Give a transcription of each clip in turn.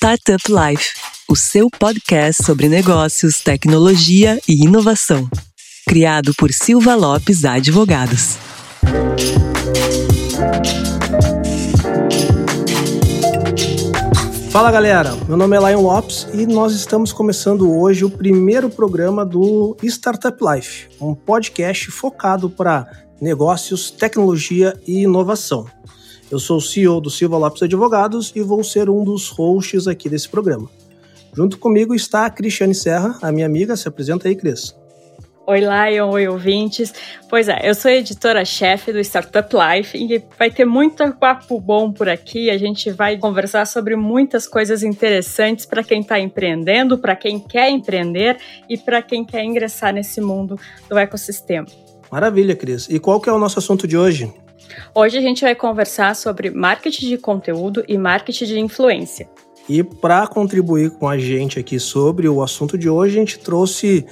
Startup Life, o seu podcast sobre negócios, tecnologia e inovação. Criado por Silva Lopes Advogados. Fala galera, meu nome é Lion Lopes e nós estamos começando hoje o primeiro programa do Startup Life, um podcast focado para negócios, tecnologia e inovação. Eu sou o CEO do Silva Lopes Advogados e vou ser um dos hosts aqui desse programa. Junto comigo está a Cristiane Serra, a minha amiga. Se apresenta aí, Cris. Oi, Lion, oi, ouvintes. Pois é, eu sou editora-chefe do Startup Life e vai ter muito papo bom por aqui. A gente vai conversar sobre muitas coisas interessantes para quem está empreendendo, para quem quer empreender e para quem quer ingressar nesse mundo do ecossistema. Maravilha, Cris. E qual que é o nosso assunto de hoje? Hoje a gente vai conversar sobre marketing de conteúdo e marketing de influência. E para contribuir com a gente aqui sobre o assunto de hoje, a gente trouxe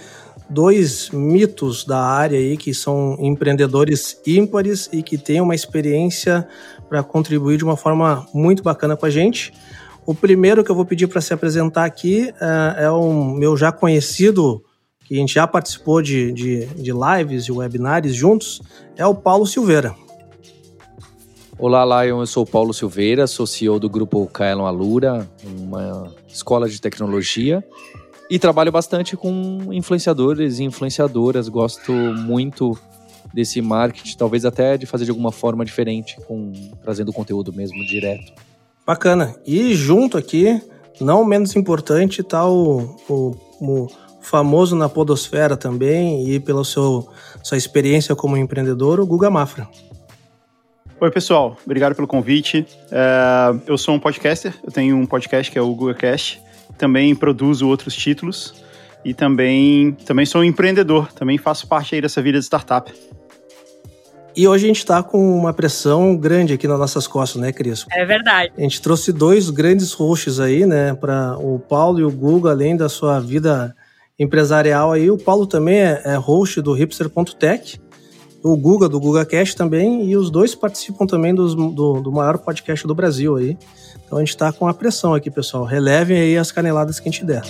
dois mitos da área aí que são empreendedores ímpares e que têm uma experiência para contribuir de uma forma muito bacana com a gente. O primeiro que eu vou pedir para se apresentar aqui uh, é o meu já conhecido, que a gente já participou de, de, de lives e webinars juntos, é o Paulo Silveira. Olá, Lion. Eu sou Paulo Silveira, sou CEO do grupo Kaelon Alura, uma escola de tecnologia e trabalho bastante com influenciadores e influenciadoras. Gosto muito desse marketing, talvez até de fazer de alguma forma diferente, com trazendo conteúdo mesmo direto. Bacana. E junto aqui, não menos importante, está o, o, o, famoso na podosfera também e pela seu, sua experiência como empreendedor, o Guga Mafra. Oi, pessoal. Obrigado pelo convite. É, eu sou um podcaster. Eu tenho um podcast que é o GugaCast também produzo outros títulos e também, também sou um empreendedor, também faço parte aí dessa vida de startup. E hoje a gente está com uma pressão grande aqui nas nossas costas, né, Cris? É verdade. A gente trouxe dois grandes hosts aí, né, para o Paulo e o Guga, além da sua vida empresarial aí. O Paulo também é, é host do hipster.tech, o Guga, do GugaCast também, e os dois participam também dos, do, do maior podcast do Brasil aí. Então a gente está com a pressão aqui, pessoal. Relevem aí as caneladas que a gente der.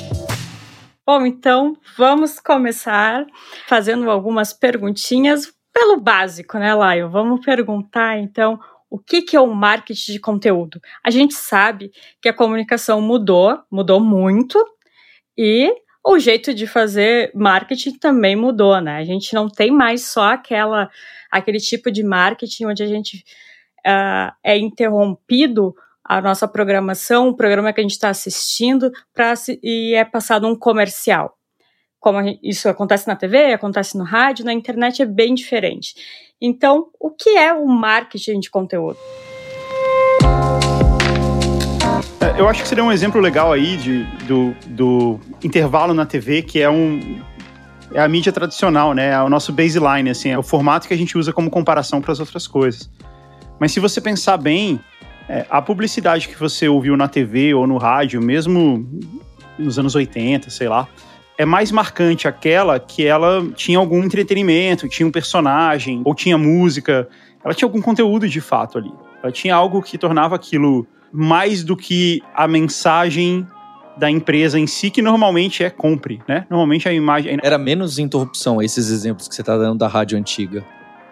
Bom, então vamos começar fazendo algumas perguntinhas pelo básico, né, Laio? Vamos perguntar então o que, que é o marketing de conteúdo. A gente sabe que a comunicação mudou, mudou muito, e o jeito de fazer marketing também mudou, né? A gente não tem mais só aquela aquele tipo de marketing onde a gente uh, é interrompido a nossa programação, o programa que a gente está assistindo, pra, e é passado um comercial. Como isso acontece na TV, acontece no rádio, na internet é bem diferente. Então, o que é o marketing de conteúdo? É, eu acho que seria um exemplo legal aí de, do, do intervalo na TV, que é um, é a mídia tradicional, né? É o nosso baseline, assim, é o formato que a gente usa como comparação para as outras coisas. Mas se você pensar bem, é, a publicidade que você ouviu na TV ou no rádio, mesmo nos anos 80, sei lá, é mais marcante aquela que ela tinha algum entretenimento, tinha um personagem, ou tinha música, ela tinha algum conteúdo de fato ali. Tinha algo que tornava aquilo mais do que a mensagem da empresa em si, que normalmente é compre, né? Normalmente a imagem. Era menos interrupção, esses exemplos que você está dando da rádio antiga.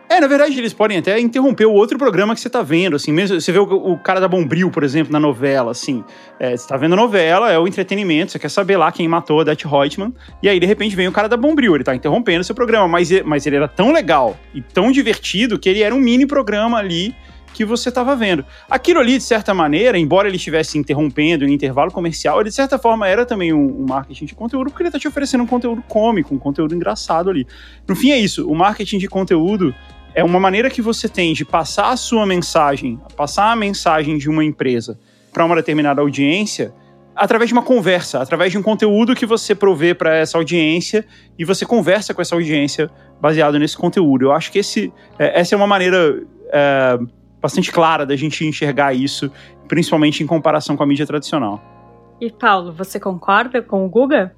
É, na verdade, eles podem até interromper o outro programa que você tá vendo, assim, mesmo, você vê o, o cara da Bombril, por exemplo, na novela, assim, é, você tá vendo a novela, é o entretenimento, você quer saber lá quem matou a Det Reutemann, e aí, de repente, vem o cara da Bombril, ele tá interrompendo o seu programa, mas, mas ele era tão legal e tão divertido que ele era um mini programa ali que você estava vendo. Aquilo ali, de certa maneira, embora ele estivesse interrompendo em intervalo comercial, ele de certa forma era também um, um marketing de conteúdo, porque ele está te oferecendo um conteúdo cômico, um conteúdo engraçado ali. No fim é isso, o marketing de conteúdo é uma maneira que você tem de passar a sua mensagem, passar a mensagem de uma empresa para uma determinada audiência através de uma conversa, através de um conteúdo que você provê para essa audiência e você conversa com essa audiência baseado nesse conteúdo. Eu acho que esse, é, essa é uma maneira é, bastante clara da gente enxergar isso, principalmente em comparação com a mídia tradicional. E Paulo, você concorda com o Guga?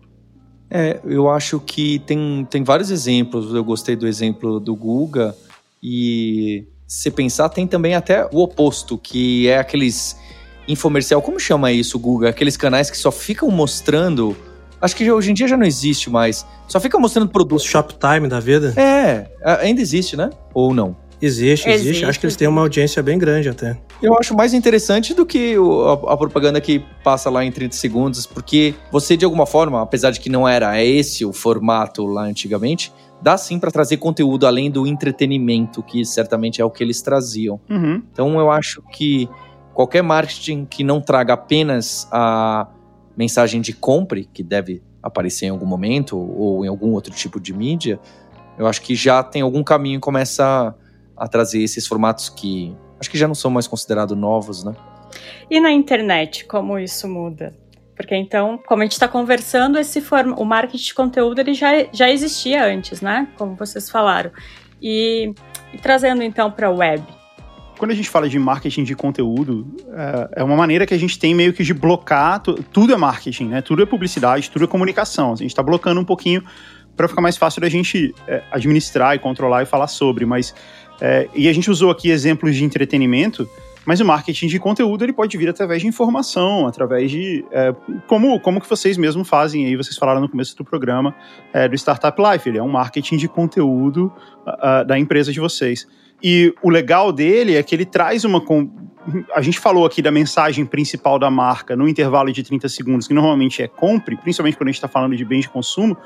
É, eu acho que tem, tem vários exemplos. Eu gostei do exemplo do Guga e se pensar, tem também até o oposto, que é aqueles infomercial. Como chama isso, Guga? Aqueles canais que só ficam mostrando. Acho que hoje em dia já não existe mais. Só fica mostrando O produtos. Shoptime da vida. É, ainda existe, né? Ou não? Existe, existe, Existe, Acho que eles têm uma audiência bem grande até. Eu acho mais interessante do que o- a, a propaganda que passa lá em 30 segundos, porque você, de alguma forma, apesar de que não era esse o formato lá antigamente, dá sim para trazer conteúdo além do entretenimento, que certamente é o que eles traziam. Uhum. Então eu acho que qualquer marketing que não traga apenas a mensagem de compre, que deve aparecer em algum momento, ou em algum outro tipo de mídia, eu acho que já tem algum caminho e começa a, a trazer esses formatos que acho que já não são mais considerados novos, né? E na internet, como isso muda? Porque então, como a gente está conversando, esse forma, o marketing de conteúdo ele já, já existia antes, né? Como vocês falaram. E, e trazendo então para a web. Quando a gente fala de marketing de conteúdo, é- é uma maneira que a gente tem meio que de blocar. tu- Tudo é marketing, né? Tudo é publicidade, tudo é comunicação. A gente está blocando um pouquinho para ficar mais fácil da gente é, administrar e controlar e falar sobre. Mas é, e a gente usou aqui exemplos de entretenimento. Mas o marketing de conteúdo ele pode vir através de informação, através de é, como como que vocês mesmo fazem aí. Vocês falaram no começo do programa é, do Startup Life. Ele é um marketing de conteúdo da empresa de vocês. E o legal dele é que ele traz uma. A gente falou aqui da mensagem principal da marca no intervalo de 30 segundos, que normalmente é compre, principalmente quando a gente está falando de bens de consumo.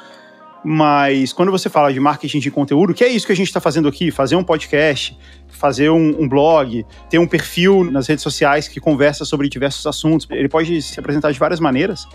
Mas quando você fala de marketing de conteúdo, que é isso que a gente está fazendo aqui: fazer um podcast, fazer um, um blog, ter um perfil nas redes sociais que conversa sobre diversos assuntos. Ele pode se apresentar de várias maneiras.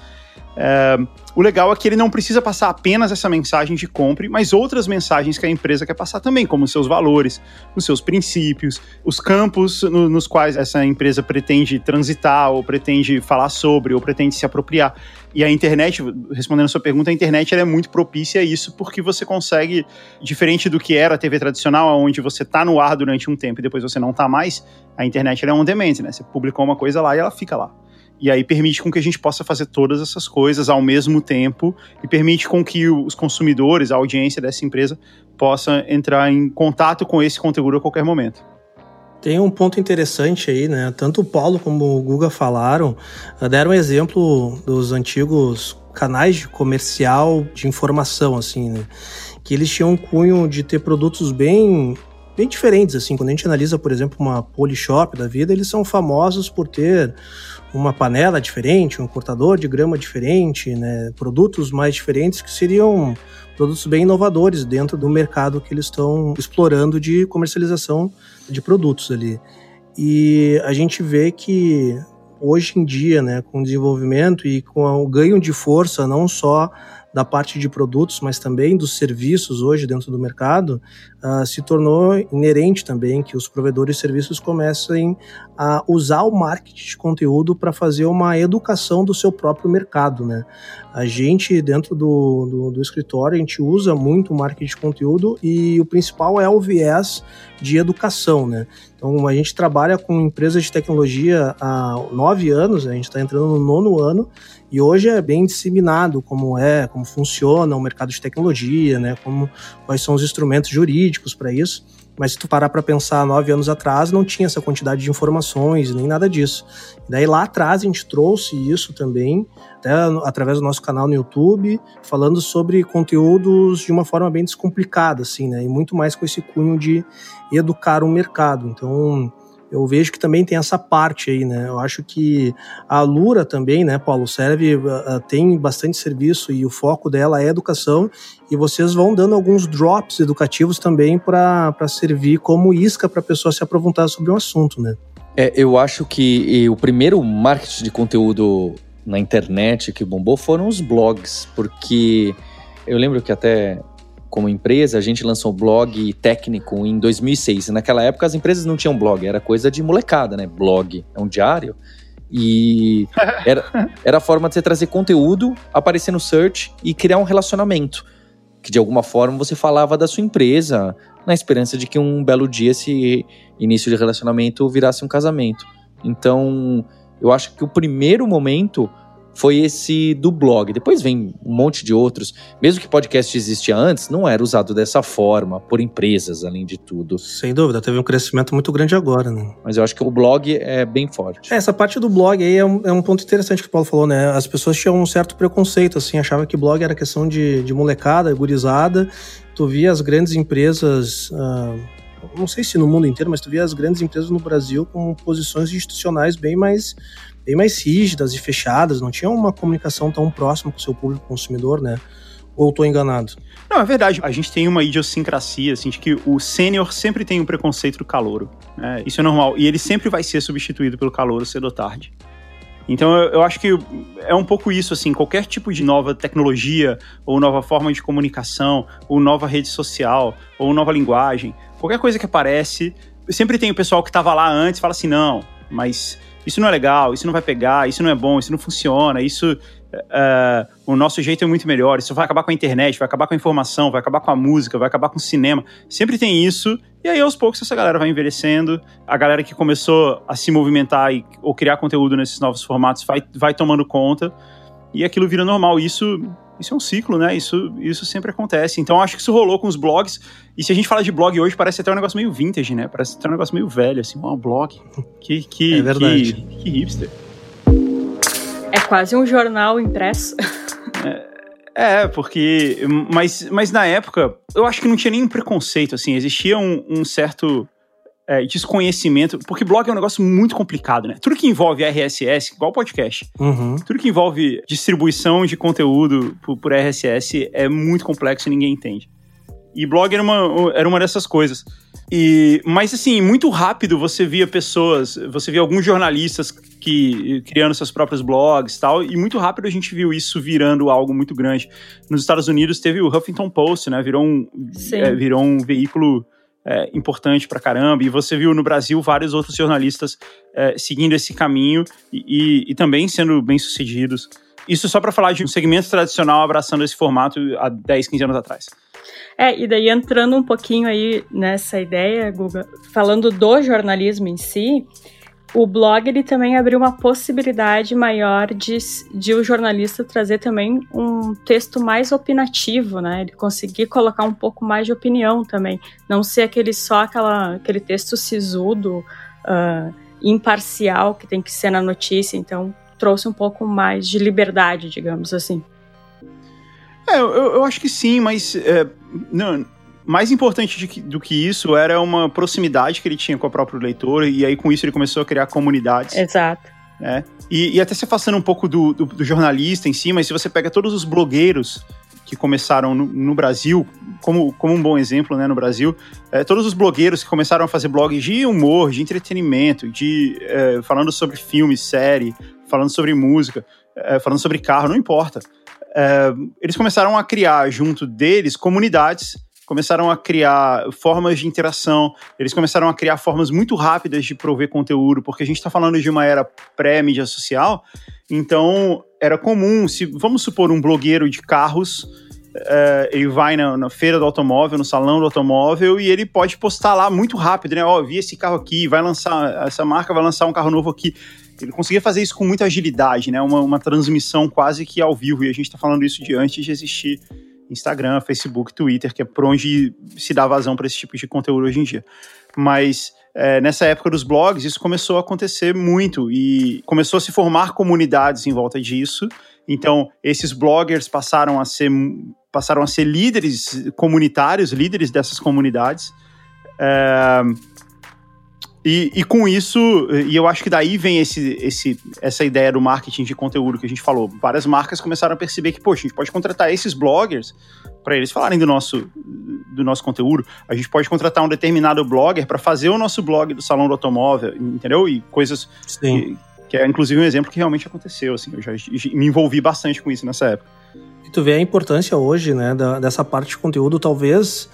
É, o legal é que ele não precisa passar apenas essa mensagem de compre, mas outras mensagens que a empresa quer passar também, como os seus valores, os seus princípios, os campos no- nos quais essa empresa pretende transitar, ou pretende falar sobre, ou pretende se apropriar. E a internet, respondendo a sua pergunta, a internet é muito propícia a isso, porque você consegue, diferente do que era a TV tradicional, onde você está no ar durante um tempo e depois você não está mais, a internet é on demand, né? Você publicou uma coisa lá e ela fica lá. E aí permite com que a gente possa fazer todas essas coisas ao mesmo tempo e permite com que os consumidores, a audiência dessa empresa, possa entrar em contato com esse conteúdo a qualquer momento. Tem um ponto interessante aí, né? Tanto o Paulo como o Guga falaram, eh, deram exemplo dos antigos canais de comercial de informação, assim, né? Que eles tinham um cunho de ter produtos bem bem diferentes, assim. Quando a gente analisa, por exemplo, uma Polishop da vida, eles são famosos por ter uma panela diferente, um cortador de grama diferente, né? Produtos mais diferentes que seriam produtos bem inovadores dentro do mercado que eles estão explorando de comercialização de produtos ali. E a gente vê que hoje em dia, né, com o desenvolvimento e com o ganho de força não só da parte de produtos, mas também dos serviços hoje dentro do mercado, uh, se tornou inerente também que os provedores de serviços comecem a usar o marketing de conteúdo para fazer uma educação do seu próprio mercado, né? A gente, dentro do, do, do, escritório, a gente usa muito o marketing de conteúdo e o principal é o viés de educação, né? Então, a gente trabalha com empresas de tecnologia há nove anos, a gente está entrando no nono ano, e hoje é bem disseminado como é, como funciona o mercado de tecnologia, né? Como, quais são os instrumentos jurídicos para isso. Mas se tu parar para pensar nove anos atrás, não tinha essa quantidade de informações, nem nada disso. Daí lá atrás a gente trouxe isso também, até através do nosso canal no YouTube, falando sobre conteúdos de uma forma bem descomplicada, assim, né? E muito mais com esse cunho de educar o mercado. Então, eu vejo que também tem essa parte aí, né? Eu acho que a Lura também, né, Paulo, serve, uh, tem bastante serviço e o foco dela é educação e vocês vão dando alguns drops educativos também para servir como isca para a pessoa se aprofundar sobre um assunto, né? É, eu acho que o primeiro marketing de conteúdo na internet que bombou foram os blogs, porque eu lembro que até como empresa, a gente lançou um blog técnico em 2006. E naquela época as empresas não tinham blog, era coisa de molecada, né? Blog é um diário. E era, era a forma de você trazer conteúdo, aparecer no search e criar um relacionamento. Que de alguma forma você falava da sua empresa, na esperança de que um belo dia esse início de relacionamento virasse um casamento. Então, eu acho que o primeiro momento foi esse do blog. Depois vem um monte de outros. Mesmo que podcast existia antes, não era usado dessa forma, por empresas, além de tudo. Sem dúvida, teve um crescimento muito grande agora, né? Mas eu acho que o blog é bem forte. É, essa parte do blog aí é um, é um, ponto interessante que o Paulo falou, né? As pessoas tinham um certo preconceito, assim, achavam que blog era questão de, de molecada, gurizada. Tu via as grandes empresas. Uh, não sei se no mundo inteiro, mas tu via as grandes empresas no Brasil com posições institucionais bem mais bem mais rígidas e fechadas, não tinha uma comunicação tão próxima com o seu público consumidor, né? Ou estou enganado? Não, é verdade. A gente tem uma idiosincrasia, assim, de que o sênior sempre tem um preconceito do calouro. Né? Isso é normal. E ele sempre vai ser substituído pelo calouro cedo ou tarde. Então eu, eu, acho que é um pouco isso, assim, qualquer tipo de nova tecnologia, ou nova forma de comunicação, ou nova rede social, ou nova linguagem, qualquer coisa que aparece, sempre tem o pessoal que estava lá antes fala assim, não, mas isso não é legal, isso não vai pegar, isso não é bom, isso não funciona, isso. Uh, o nosso jeito é muito melhor, isso vai acabar com a internet, vai acabar com a informação, vai acabar com a música, vai acabar com o cinema. Sempre tem isso, e aí aos poucos essa galera vai envelhecendo, a galera que começou a se movimentar e, ou criar conteúdo nesses novos formatos vai, vai tomando conta, e aquilo vira normal. Isso isso é um ciclo, né? Isso, isso sempre acontece. Então acho que isso rolou com os blogs. E se a gente fala de blog hoje, parece até um negócio meio vintage, né? Parece até um negócio meio velho, assim, um blog. Que, que, é verdade. Que, que hipster. É quase um jornal impresso. É, é, porque. Mas, mas na época, eu acho que não tinha nenhum preconceito, assim. Existia um, um certo é, desconhecimento, porque blog é um negócio muito complicado, né? Tudo que envolve RSS, igual podcast, uhum. tudo que envolve distribuição de conteúdo por, por, RSS é muito complexo e ninguém entende. E blog era uma, era uma dessas coisas. E, mas assim, muito rápido você via pessoas, você via alguns jornalistas que criando seus próprios blogs e tal, e muito rápido a gente viu isso virando algo muito grande. Nos Estados Unidos teve o Huffington Post, né? Virou um, é, virou um veículo é, importante pra caramba. E você viu no Brasil vários outros jornalistas é, seguindo esse caminho e, e, e, também sendo bem-sucedidos. Isso só para falar de um segmento tradicional abraçando esse formato há 10, 15 anos atrás. É, e daí entrando um pouquinho aí nessa ideia, Guga, falando do jornalismo em si, o blog ele também abriu uma possibilidade maior de, de o jornalista trazer também um texto mais opinativo, né? Ele conseguir colocar um pouco mais de opinião também, não ser aquele só aquela, aquele texto sisudo, uh, imparcial que tem que ser na notícia. Então trouxe um pouco mais de liberdade, digamos assim. É, eu, eu acho que sim, mas é, não, mais importante de, do que isso era uma proximidade que ele tinha com o próprio leitor, e aí com isso ele começou a criar comunidades. Exato. É. E, e até se afastando um pouco do, do, do, jornalista em si, mas se você pega todos os blogueiros que começaram no, no Brasil, como, como um bom exemplo né, no Brasil, é, todos os blogueiros que começaram a fazer blogs de humor, de entretenimento, de é, falando sobre filme, série, falando sobre música, é, falando sobre carro, não importa. É, eles começaram a criar junto deles comunidades começaram a criar formas de interação, eles começaram a criar formas muito rápidas de prover conteúdo, porque a gente está falando de uma era pré-mídia social, então era comum, se vamos supor um blogueiro de carros, é, ele vai na, na, feira do automóvel, no salão do automóvel, e ele pode postar lá muito rápido, né? Ó, oh, vi esse carro aqui, vai lançar, essa marca vai lançar um carro novo aqui. Ele conseguia fazer isso com muita agilidade, né? Uma, uma transmissão quase que ao vivo, e a gente está falando isso de antes de existir Instagram, Facebook, Twitter, que é por onde se dá vazão para esse tipo de conteúdo hoje em dia. Mas é, nessa época dos blogs, isso começou a acontecer muito e começou a se formar comunidades em volta disso. Então, esses bloggers passaram a ser, passaram a ser líderes comunitários, líderes dessas comunidades. É, e, e, com isso, e eu acho que daí vem esse, esse, essa ideia do marketing de conteúdo que a gente falou. Várias marcas começaram a perceber que, poxa, a gente pode contratar esses bloggers para eles falarem do nosso, do nosso conteúdo. A gente pode contratar um determinado blogger para fazer o nosso blog do salão do automóvel, entendeu? E coisas que, que, é inclusive um exemplo que realmente aconteceu. Assim, eu já me envolvi bastante com isso nessa época. E tu vê a importância hoje, né, da, dessa parte de conteúdo, talvez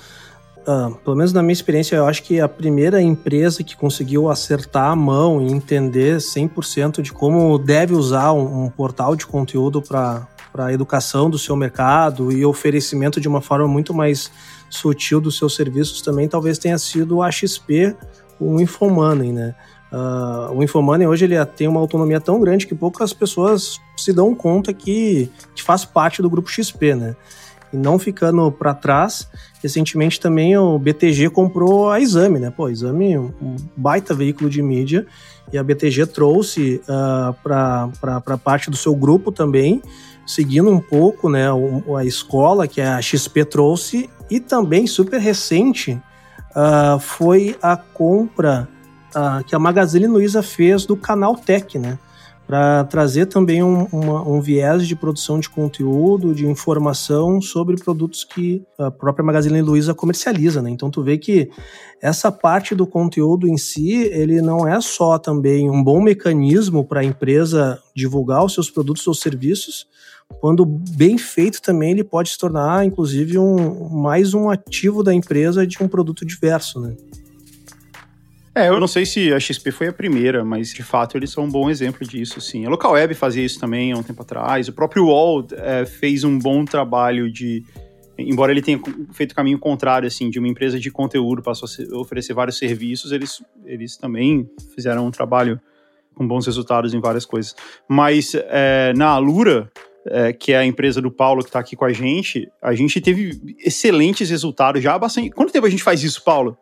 Uh, pelo menos na minha experiência, eu acho que a primeira empresa que conseguiu acertar a mão e entender 100% de como deve usar um, um portal de conteúdo para a educação do seu mercado e oferecimento de uma forma muito mais sutil dos seus serviços também, talvez tenha sido a XP, o Infomoney, né? Uh, o Infomoney hoje ele tem uma autonomia tão grande que poucas pessoas se dão conta que, que faz parte do grupo XP, né? E não ficando para trás, recentemente também o BTG comprou a Exame, né? Pô, Exame um baita veículo de mídia e a BTG trouxe uh, para parte do seu grupo também, seguindo um pouco né, a escola que a XP trouxe e também super recente uh, foi a compra uh, que a Magazine Luiza fez do canal Tech, né? Para trazer também um, uma, um viés de produção de conteúdo, de informação sobre produtos que a própria Magazine Luiza comercializa, né? Então tu vê que essa parte do conteúdo em si, ele não é só também um bom mecanismo para a empresa divulgar os seus produtos ou serviços, quando bem feito também ele pode se tornar, inclusive, um, mais um ativo da empresa de um produto diverso, né? É, eu não sei se a XP foi a primeira, mas de fato eles são um bom exemplo disso, sim. A Local Web fazia isso também há um tempo atrás. O próprio Wall é, fez um bom trabalho de. Embora ele tenha feito o caminho contrário, assim, de uma empresa de conteúdo passou a oferecer vários serviços, eles, eles também fizeram um trabalho com bons resultados em várias coisas. Mas é, na Alura, é, que é a empresa do Paulo que está aqui com a gente, a gente teve excelentes resultados já há bastante. Quanto tempo a gente faz isso, Paulo?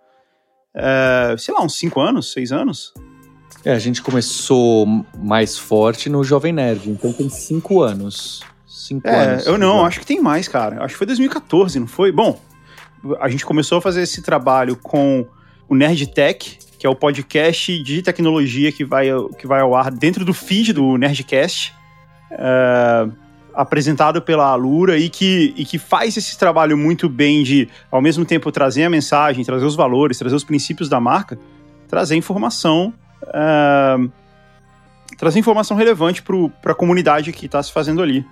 É, sei lá, uns 5 anos, 6 anos? É, a gente começou mais forte no Jovem Nerd, então tem 5 anos. 5 é, anos. Eu não, acho que tem mais, cara. Acho que foi 2014, não foi? Bom, a gente começou a fazer esse trabalho com o Nerd Tech, que é o podcast de tecnologia que vai, que vai ao ar dentro do feed do Nerdcast. É, apresentado pela Alura e que, e que faz esse trabalho muito bem de, ao mesmo tempo, trazer a mensagem, trazer os valores, trazer os princípios da marca, trazer informação, uh, trazer informação relevante para a comunidade que está se fazendo ali.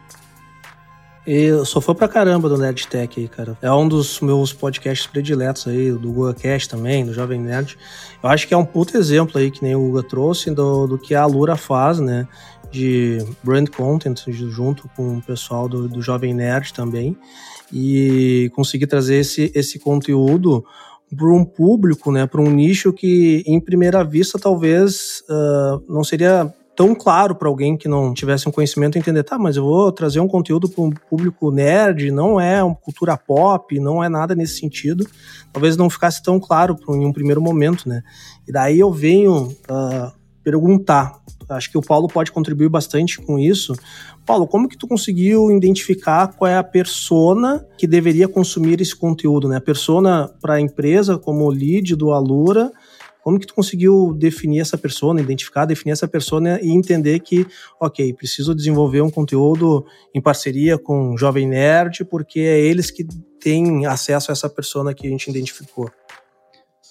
Eu sou fã pra caramba do Nerd Tech aí, cara. É um dos meus podcasts prediletos aí, do Google Cast também, do Jovem Nerd. Eu acho que é um puto exemplo aí, que nem o Guga trouxe, do, do que a Alura faz, né? de brand content junto com o pessoal do, do Jovem Nerd também e conseguir trazer esse, esse conteúdo para um público, né, para um nicho que em primeira vista talvez uh, não seria tão claro para alguém que não tivesse um conhecimento entender, tá, mas eu vou trazer um conteúdo para um público nerd, não é uma cultura pop, não é nada nesse sentido. Talvez não ficasse tão claro em um primeiro momento, né? E daí eu venho uh, perguntar. Acho que o Paulo pode contribuir bastante com isso. Paulo, como que tu conseguiu identificar qual é a persona que deveria consumir esse conteúdo, né? A persona para a empresa como lead do Alura, como que tu conseguiu definir essa persona, identificar, definir essa persona e entender que, ok, preciso desenvolver um conteúdo em parceria com o Jovem Nerd, porque é eles que têm acesso a essa persona que a gente identificou?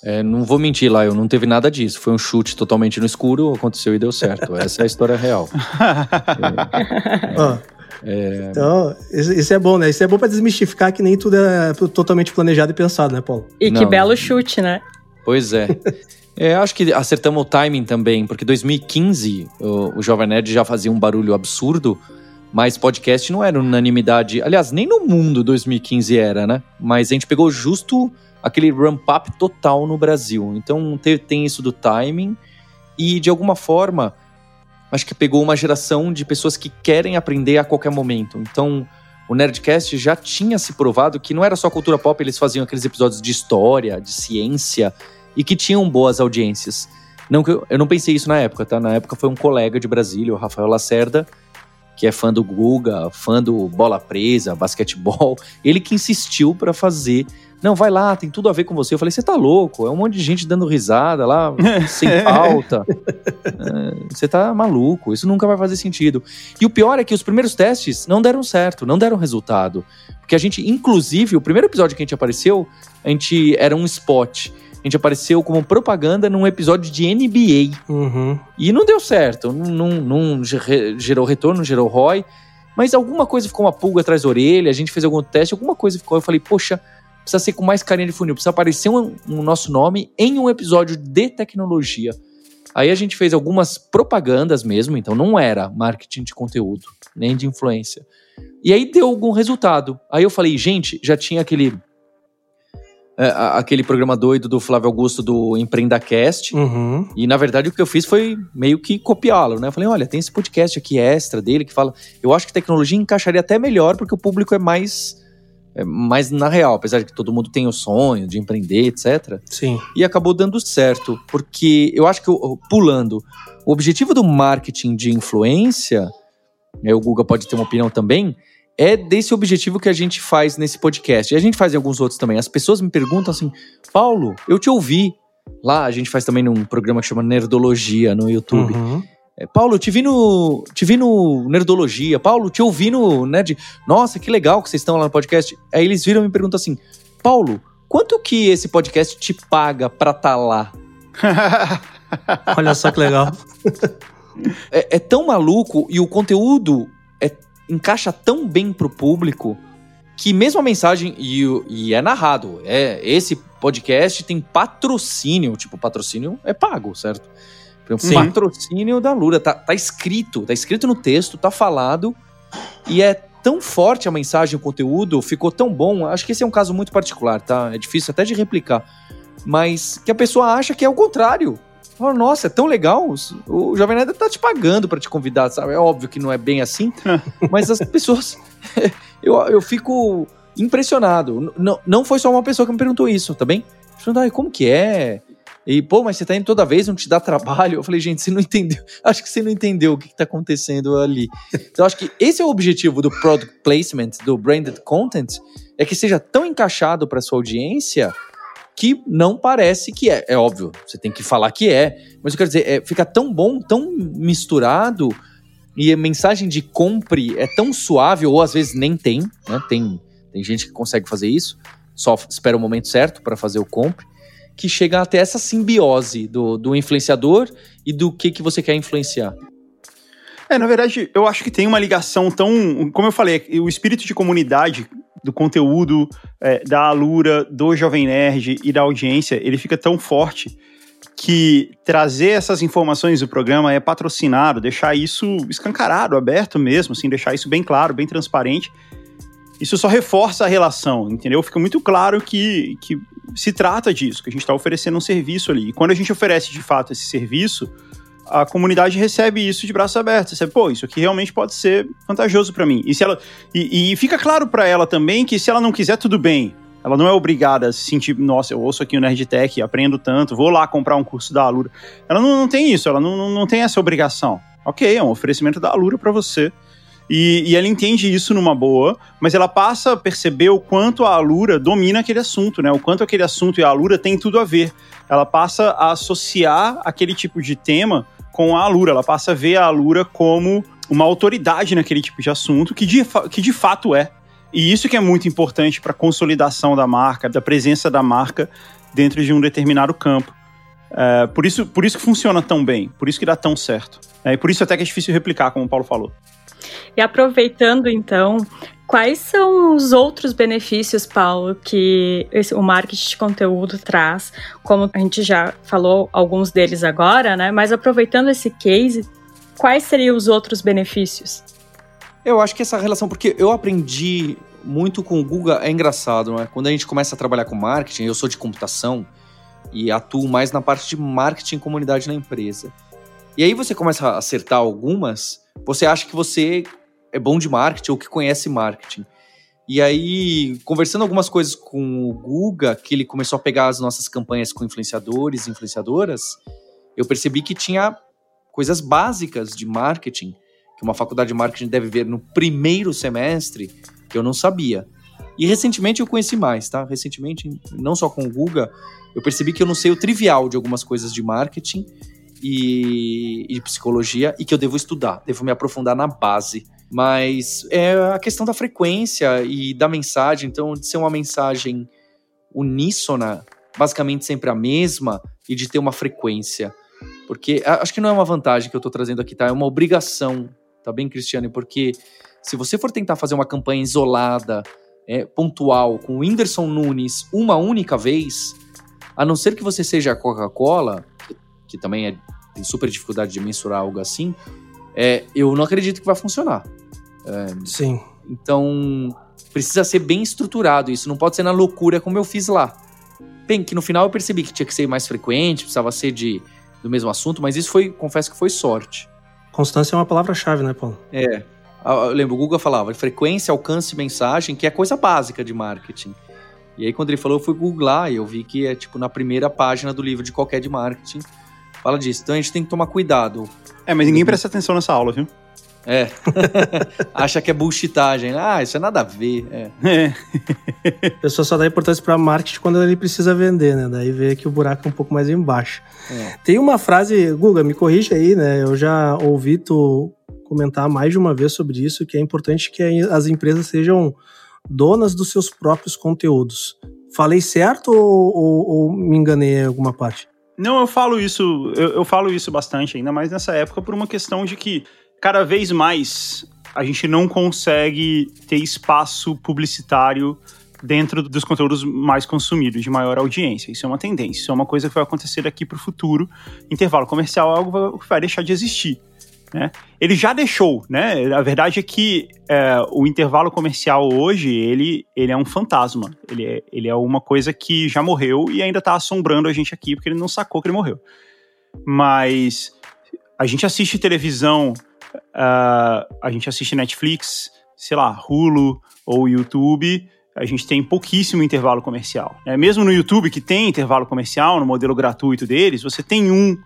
É, não vou mentir lá, eu não teve nada disso. Foi um chute totalmente no escuro, aconteceu e deu certo. Essa é a história real. é, é... Então, isso é bom, né? Isso é bom para desmistificar que nem tudo é totalmente planejado e pensado, né, Paulo? E não, que belo chute, né? Pois é. é. Acho que acertamos o timing também, porque 2015 o, o Jovem Nerd já fazia um barulho absurdo, mas podcast não era unanimidade. Aliás, nem no mundo 2015 era, né? Mas a gente pegou justo aquele ramp-up total no Brasil. Então tem, tem isso do timing e de alguma forma acho que pegou uma geração de pessoas que querem aprender a qualquer momento. Então o Nerdcast já tinha se provado que não era só cultura pop, eles faziam aqueles episódios de história, de ciência e que tinham boas audiências. Não eu, eu não pensei isso na época, tá? Na época foi um colega de Brasília, o Rafael Lacerda, que é fã do Guga, fã do Bola Presa, basquetebol, ele que insistiu para fazer não, vai lá, tem tudo a ver com você. Eu falei, você tá louco? É um monte de gente dando risada lá, sem pauta. É, você tá maluco, isso nunca vai fazer sentido. E o pior é que os primeiros testes não deram certo, não deram resultado. Porque a gente, inclusive, o primeiro episódio que a gente apareceu, a gente era um spot. A gente apareceu como propaganda num episódio de NBA. Uhum. E não deu certo, não, não, não gerou retorno, não gerou ROI. Mas alguma coisa ficou uma pulga atrás da orelha, a gente fez algum teste, alguma coisa ficou. Eu falei, poxa, precisa ser com mais carinha de funil, precisa aparecer um, um nosso nome em um episódio de tecnologia. Aí a gente fez algumas propagandas mesmo, então não era marketing de conteúdo, nem de influência. E aí deu algum resultado. Aí eu falei, gente, já tinha aquele é, aquele programa doido do Flávio Augusto do EmpreendaCast. Uhum. E na verdade o que eu fiz foi meio que copiá-lo, né? Eu falei, olha, tem esse podcast aqui extra dele que fala. Eu acho que tecnologia encaixaria até melhor porque o público é mais. É mais na real, apesar de que todo mundo tem o sonho de empreender, etc. Sim. E acabou dando certo, porque eu acho que, pulando, o objetivo do marketing de influência, aí o Guga pode ter uma opinião também, é desse objetivo que a gente faz nesse podcast. E a gente faz em alguns outros também. As pessoas me perguntam assim: Paulo, eu te ouvi. Lá a gente faz também num programa que chama Nerdologia no YouTube. Uhum. É, Paulo, te vi no. Te vi no Nerdologia. Paulo, te ouvi no Nerd. Nossa, que legal que vocês estão lá no podcast. Aí eles viram e me perguntam assim: Paulo, quanto que esse podcast te paga pra estar tá lá? Olha só que legal. é, é tão maluco e o conteúdo encaixa tão bem pro público que mesmo a mensagem, e, e, é narrado, é esse podcast tem patrocínio, tipo, patrocínio é pago, certo? Sim. Patrocínio da Lura, tá, tá escrito, tá escrito no texto, tá falado, e é tão forte a mensagem, o conteúdo, ficou tão bom, acho que esse é um caso muito particular, tá? É difícil até de replicar, mas que a pessoa acha que é o contrário, Oh, nossa, é tão legal. O Jovem Nerd tá te pagando para te convidar, sabe? É óbvio que não é bem assim, mas as pessoas. eu, eu fico impressionado. Não, não foi só uma pessoa que me perguntou isso, tá bem? Perguntou, como que é? E, pô, mas você tá indo toda vez, não te dá trabalho? Eu falei, gente, você não entendeu. Acho que você não entendeu o que, que tá acontecendo ali. Então, acho que esse é o objetivo do product placement, do branded content, é que seja tão encaixado para sua audiência que não parece que é. É óbvio, você tem que falar que é, mas eu quero dizer, é, fica tão bom, tão misturado, e a mensagem de compre é tão suave, ou às vezes nem tem, né? Tem, tem gente que consegue fazer isso, só espera o momento certo para fazer o compre, que chega até essa simbiose do, do influenciador e do que, que você quer influenciar. É, na verdade, eu acho que tem uma ligação tão. Como eu falei, o espírito de comunidade do conteúdo é, da Alura, do Jovem Nerd e da audiência, ele fica tão forte que trazer essas informações do programa é patrocinado, deixar isso escancarado, aberto mesmo, assim, deixar isso bem claro, bem transparente. Isso só reforça a relação, entendeu? Fica muito claro que, que se trata disso, que a gente está oferecendo um serviço ali. E quando a gente oferece de fato esse serviço, a comunidade recebe isso de braços abertos. Recebe, pô, isso aqui realmente pode ser vantajoso para mim. E, se ela, e, e fica claro para ela também que se ela não quiser, tudo bem. Ela não é obrigada a se sentir, nossa, eu ouço aqui o Nerdtech, aprendo tanto, vou lá comprar um curso da Alura. Ela não, não tem isso, ela não, não, não tem essa obrigação. Ok, é um oferecimento da Alura para você. E, e, ela entende isso numa boa, mas ela passa a perceber o quanto a Alura domina aquele assunto, né? O quanto aquele assunto e a Alura tem tudo a ver. Ela passa a associar aquele tipo de tema com a Alura. Ela passa a ver a Alura como uma autoridade naquele tipo de assunto, que de, que de fato é. E isso que é muito importante para a consolidação da marca, da presença da marca dentro de um determinado campo. É, por, isso, por isso que funciona tão bem, por isso que dá tão certo. É, e por isso até que é difícil replicar, como o Paulo falou. E aproveitando então, quais são os outros benefícios, Paulo, que esse, o marketing de conteúdo traz? Como a gente já falou alguns deles agora, né? Mas aproveitando esse case, quais seriam os outros benefícios? Eu acho que essa relação, porque eu aprendi muito com o Google, é engraçado, né? Quando a gente começa a trabalhar com marketing, eu sou de computação e atuo mais na parte de marketing e comunidade na empresa. E aí você começa a acertar algumas, você acha que você é bom de marketing ou que conhece marketing. E aí, conversando algumas coisas com o Guga, que ele começou a pegar as nossas campanhas com influenciadores e influenciadoras, eu percebi que tinha coisas básicas de marketing que uma faculdade de marketing deve ver no primeiro semestre que eu não sabia. E recentemente eu conheci mais, tá? Recentemente, não só com o Guga, eu percebi que eu não sei o trivial de algumas coisas de marketing e, e psicologia e que eu devo estudar, devo me aprofundar na base. Mas é a questão da frequência e da mensagem, então, de ser uma mensagem uníssona, basicamente sempre a mesma, e de ter uma frequência. Porque acho que não é uma vantagem que eu estou trazendo aqui, tá? É uma obrigação, tá bem, Cristiane? Porque se você for tentar fazer uma campanha isolada, é, pontual, com o Whindersson Nunes uma única vez, a não ser que você seja a Coca-Cola, que, que também é tem super dificuldade de mensurar algo assim, é, eu não acredito que vai funcionar. É, Sim. Então, precisa ser bem estruturado isso, não pode ser na loucura como eu fiz lá. Bem, que no final eu percebi que tinha que ser mais frequente, precisava ser de, do mesmo assunto, mas isso foi, confesso que foi sorte. Constância é uma palavra-chave, né, Paulo? É. Eu lembro, o Google falava frequência, alcance, mensagem, que é coisa básica de marketing. E aí, quando ele falou, eu fui googlar e eu vi que é tipo na primeira página do livro de qualquer de marketing. Fala disso. Então a gente tem que tomar cuidado. É, mas ninguém presta atenção nessa aula, viu? É. Acha que é bullshitagem. Ah, isso é nada a ver. É. é. A pessoa só dá importância para marketing quando ele precisa vender, né? Daí vê que o buraco é um pouco mais embaixo. É. Tem uma frase, Guga, me corrija aí, né? Eu já ouvi tu comentar mais de uma vez sobre isso, que é importante que as empresas sejam donas dos seus próprios conteúdos. Falei certo ou, ou, ou me enganei em alguma parte? Não, eu falo isso, eu, eu falo isso bastante, ainda mais nessa época, por uma questão de que cada vez mais a gente não consegue ter espaço publicitário dentro dos conteúdos mais consumidos, de maior audiência. Isso é uma tendência, isso é uma coisa que vai acontecer daqui para o futuro. Intervalo comercial é algo que vai deixar de existir. Né? Ele já deixou, né? A verdade é que é, o intervalo comercial hoje, ele, ele é um fantasma. Ele é, ele é uma coisa que já morreu e ainda está assombrando a gente aqui, porque ele não sacou que ele morreu. Mas a gente assiste televisão uh, a gente assiste Netflix, sei lá, Hulu ou YouTube, a gente tem pouquíssimo intervalo comercial. Né? Mesmo no YouTube, que tem intervalo comercial, no modelo gratuito deles, você tem um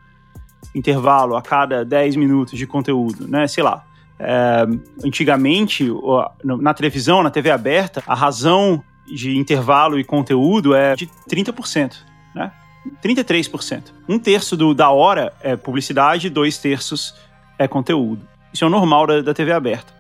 intervalo a cada 10 minutos de conteúdo, né? Sei lá. É, antigamente, na televisão, na TV aberta, a razão de intervalo e conteúdo é de 30%, né? 33%. Um terço do, da hora é publicidade, dois terços é conteúdo. Isso é o normal da, da TV aberta.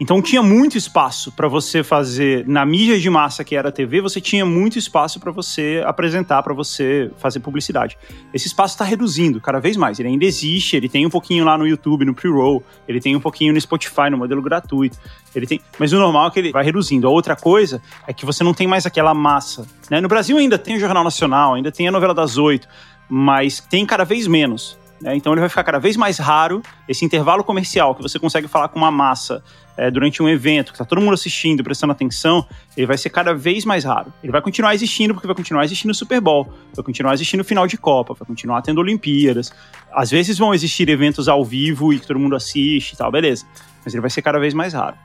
Então tinha muito espaço para você fazer na mídia de massa que era a TV, você tinha muito espaço para você apresentar, para você fazer publicidade. Esse espaço está reduzindo cada vez mais. Ele ainda existe, ele tem um pouquinho lá no YouTube, no pre-roll, ele tem um pouquinho no Spotify, no modelo gratuito. Ele tem, mas o normal é que ele vai reduzindo. A outra coisa é que você não tem mais aquela massa. Né? No Brasil ainda tem o Jornal Nacional, ainda tem a novela das oito, mas tem cada vez menos. Né? Então ele vai ficar cada vez mais raro. Esse intervalo comercial que você consegue falar com uma massa é, durante um evento, que está todo mundo assistindo, prestando atenção, ele vai ser cada vez mais raro. Ele vai continuar existindo porque vai continuar existindo o Super Bowl, vai continuar existindo o final de Copa, vai continuar tendo Olimpíadas. Às vezes vão existir eventos ao vivo e que todo mundo assiste e tal, beleza. Mas ele vai ser cada vez mais raro.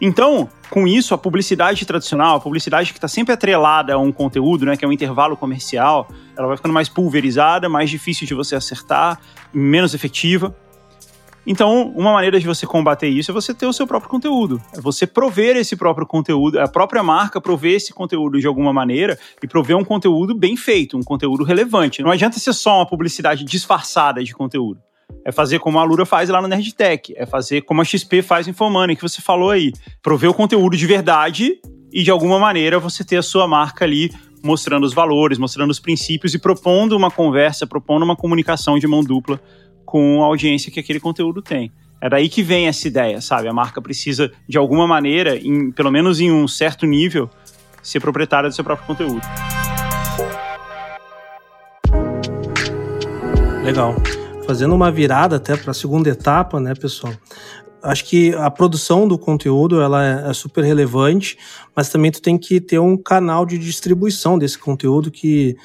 Então, com isso, a publicidade tradicional, a publicidade que está sempre atrelada a um conteúdo, né, que é um intervalo comercial, ela vai ficando mais pulverizada, mais difícil de você acertar, menos efetiva. Então, uma maneira de você combater isso é você ter o seu próprio conteúdo. É você prover esse próprio conteúdo, a própria marca prover esse conteúdo de alguma maneira e prover um conteúdo bem feito, um conteúdo relevante. Não adianta ser só uma publicidade disfarçada de conteúdo. É fazer como a Lura faz lá no Nerdtech. É fazer como a XP faz em Fomani, que você falou aí. Prover o conteúdo de verdade e, de alguma maneira, você ter a sua marca ali mostrando os valores, mostrando os princípios e propondo uma conversa, propondo uma comunicação de mão dupla com a audiência que aquele conteúdo tem. É daí que vem essa ideia, sabe? A marca precisa, de alguma maneira, em, pelo menos em um certo nível, ser proprietária do seu próprio conteúdo. Legal fazendo uma virada até para a segunda etapa, né, pessoal? Acho que a produção do conteúdo ela é, é super relevante, mas também tu tem que ter um canal de distribuição desse conteúdo que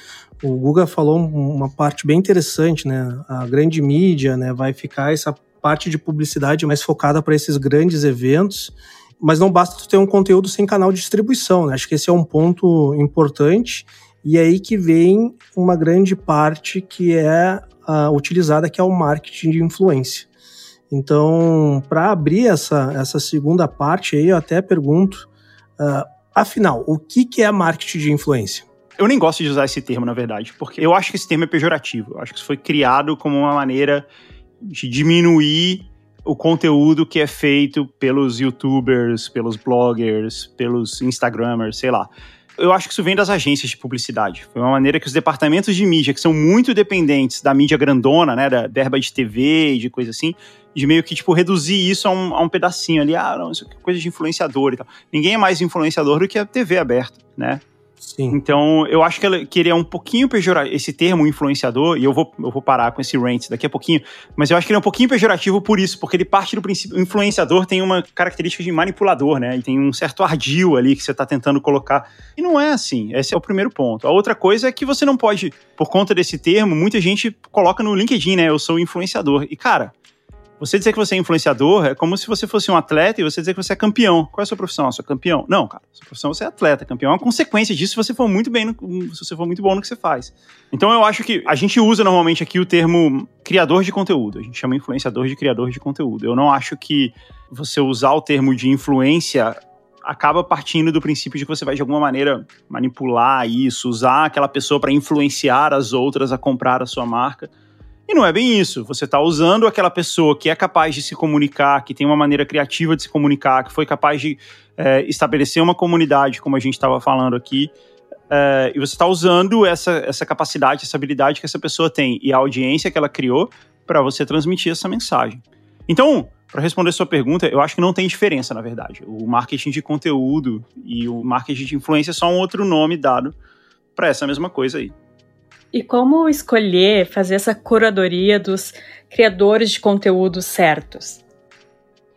o Guga falou uma parte bem interessante, né? A grande mídia, né, vai ficar essa parte de publicidade mais focada para esses grandes eventos, mas não basta tu ter um conteúdo sem canal de distribuição, né? Acho que esse é um ponto importante e é aí que vem uma grande parte que é utilizada, que é o marketing de influência. Então, para abrir essa, essa segunda parte aí, eu até pergunto, uh, afinal, o que, que é marketing de influência? Eu nem gosto de usar esse termo, na verdade, porque eu acho que esse termo é pejorativo. Eu acho que isso foi criado como uma maneira de diminuir o conteúdo que é feito pelos youtubers, pelos bloggers, pelos instagramers, sei lá eu acho que isso vem das agências de publicidade. Foi uma maneira que os departamentos de mídia, que são muito dependentes da mídia grandona, né, da verba de TV e de coisa assim, de meio que, tipo, reduzir isso a um, a um pedacinho ali. Ah, não, isso é coisa de influenciador e tal. Ninguém é mais influenciador do que a TV aberta, né? Sim. Então, eu acho que, que ele é um pouquinho pejorativo. Esse termo influenciador, e eu vou, eu vou parar com esse rant daqui a pouquinho, mas eu acho que ele é um pouquinho pejorativo por isso, porque ele parte do princípio. O influenciador tem uma característica de manipulador, né? E tem um certo ardil ali que você está tentando colocar. E não é assim. Esse é o primeiro ponto. A outra coisa é que você não pode, por conta desse termo, muita gente coloca no LinkedIn, né? Eu sou influenciador. E, cara, você dizer que você é influenciador é como se você fosse um atleta e você dizer que você é campeão. Qual é a sua profissão? A sua campeão? Não, cara. Sua profissão você é atleta. Campeão é uma consequência disso se você for muito bem, no, se você for muito bom no que você faz. Então eu acho que a gente usa normalmente aqui o termo criador de conteúdo. A gente chama influenciador de criador de conteúdo. Eu não acho que você usar o termo de influência acaba partindo do princípio de que você vai de alguma maneira manipular isso, usar aquela pessoa para influenciar as outras a comprar a sua marca. E não é bem isso. Você está usando aquela pessoa que é capaz de se comunicar, que tem uma maneira criativa de se comunicar, que foi capaz de é, estabelecer uma comunidade, como a gente estava falando aqui, é, e você está usando essa, essa capacidade, essa habilidade que essa pessoa tem e a audiência que ela criou para você transmitir essa mensagem. Então, para responder sua pergunta, eu acho que não tem diferença, na verdade. O marketing de conteúdo e o marketing de influência é só um outro nome dado para essa mesma coisa aí. E como escolher, fazer essa curadoria dos criadores de conteúdo certos?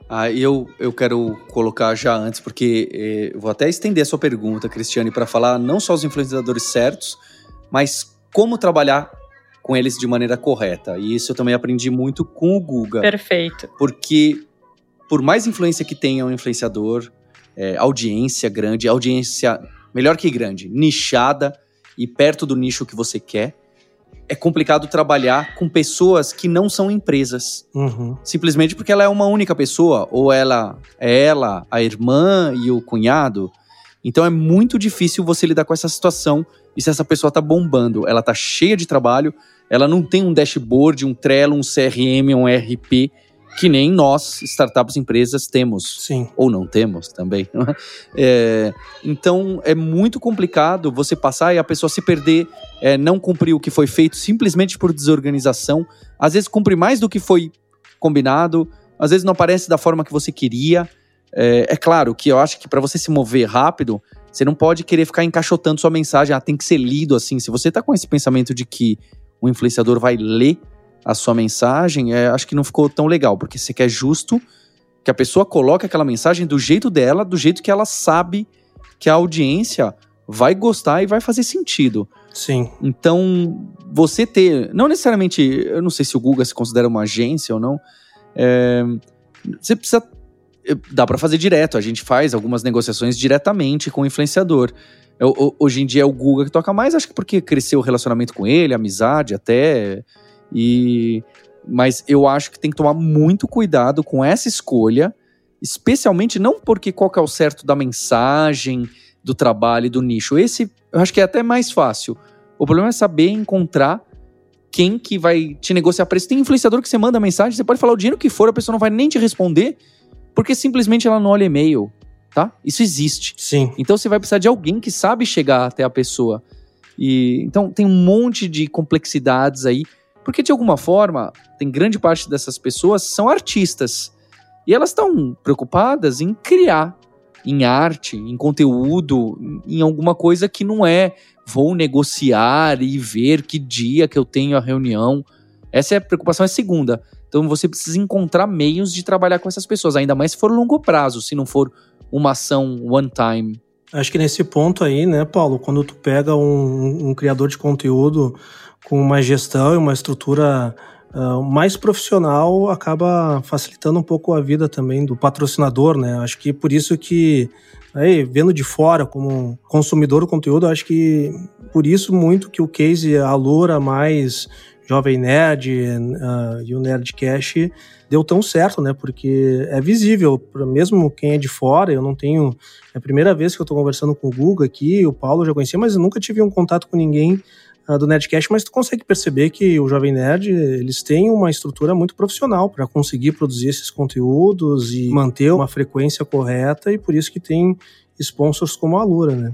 Ah, eu, eu quero colocar já antes, porque eh, vou até estender a sua pergunta, Cristiane, para falar não só os influenciadores certos, mas como trabalhar com eles de maneira correta. E isso eu também aprendi muito com o Guga. Perfeito. Porque por mais influência que tenha um influenciador, é, audiência grande, audiência melhor que grande, nichada, e perto do nicho que você quer, é complicado trabalhar com pessoas que não são empresas. Uhum. Simplesmente porque ela é uma única pessoa, ou ela é ela, a irmã e o cunhado. Então é muito difícil você lidar com essa situação. E se essa pessoa tá bombando, ela tá cheia de trabalho, ela não tem um dashboard, um Trello, um CRM, um RP que nem nós, startups empresas, temos. Sim. Ou não temos também. É, então é muito complicado você passar e a pessoa se perder, é, não cumprir o que foi feito simplesmente por desorganização. Às vezes cumpre mais do que foi combinado, às vezes não aparece da forma que você queria. É, é claro que eu acho que para você se mover rápido, você não pode querer ficar encaixotando sua mensagem, ah, tem que ser lido assim. Se você tá com esse pensamento de que o influenciador vai ler a sua mensagem, é, acho que não ficou tão legal, porque você quer justo que a pessoa coloque aquela mensagem do jeito dela, do jeito que ela sabe que a audiência vai gostar e vai fazer sentido. Sim. Então, você ter, não necessariamente, eu não sei se o Google se considera uma agência ou não, é, você precisa, dá para fazer direto, a gente faz algumas negociações diretamente com o influenciador. Eu, é, hoje em dia é o Google que toca mais, acho que porque cresceu o relacionamento com ele, amizade até, e mas eu acho que tem que tomar muito cuidado com essa escolha, especialmente não porque qual que é o certo da mensagem, do trabalho e do nicho. Esse eu acho que é até mais fácil. O problema é saber encontrar quem que vai te negociar preço. Tem influenciador que você manda mensagem, você pode falar o dinheiro que for, a pessoa não vai nem te responder, porque simplesmente ela não olha e-mail, tá? Isso existe. Sim. Então você vai precisar de alguém que sabe chegar até a pessoa. E então tem um monte de complexidades aí porque, de alguma forma, tem grande parte dessas pessoas são artistas. E elas estão preocupadas em criar, em arte, em conteúdo, em alguma coisa que não é vou negociar e ver que dia que eu tenho a reunião. Essa é a preocupação, é segunda. Então você precisa encontrar meios de trabalhar com essas pessoas, ainda mais se for longo prazo, se não for uma ação one time. Acho que nesse ponto aí, né, Paulo, quando tu pega um, um criador de conteúdo com uma gestão e uma estrutura uh, mais profissional acaba facilitando um pouco a vida também do patrocinador, né? Acho que por isso que aí, vendo de fora como consumidor do conteúdo, acho que por isso muito que o case Alura mais Jovem Nerd uh, e o Nerdcast deu tão certo, né? Porque é visível, mesmo quem é de fora, eu não tenho. É a primeira vez que eu estou conversando com o Guga aqui, o Paulo já conhecia, mas eu nunca tive um contato com ninguém do Nerdcast, mas tu consegue perceber que o Jovem Nerd, eles têm uma estrutura muito profissional para conseguir produzir esses conteúdos e manter uma frequência correta, e por isso que tem sponsors como a Lura, né?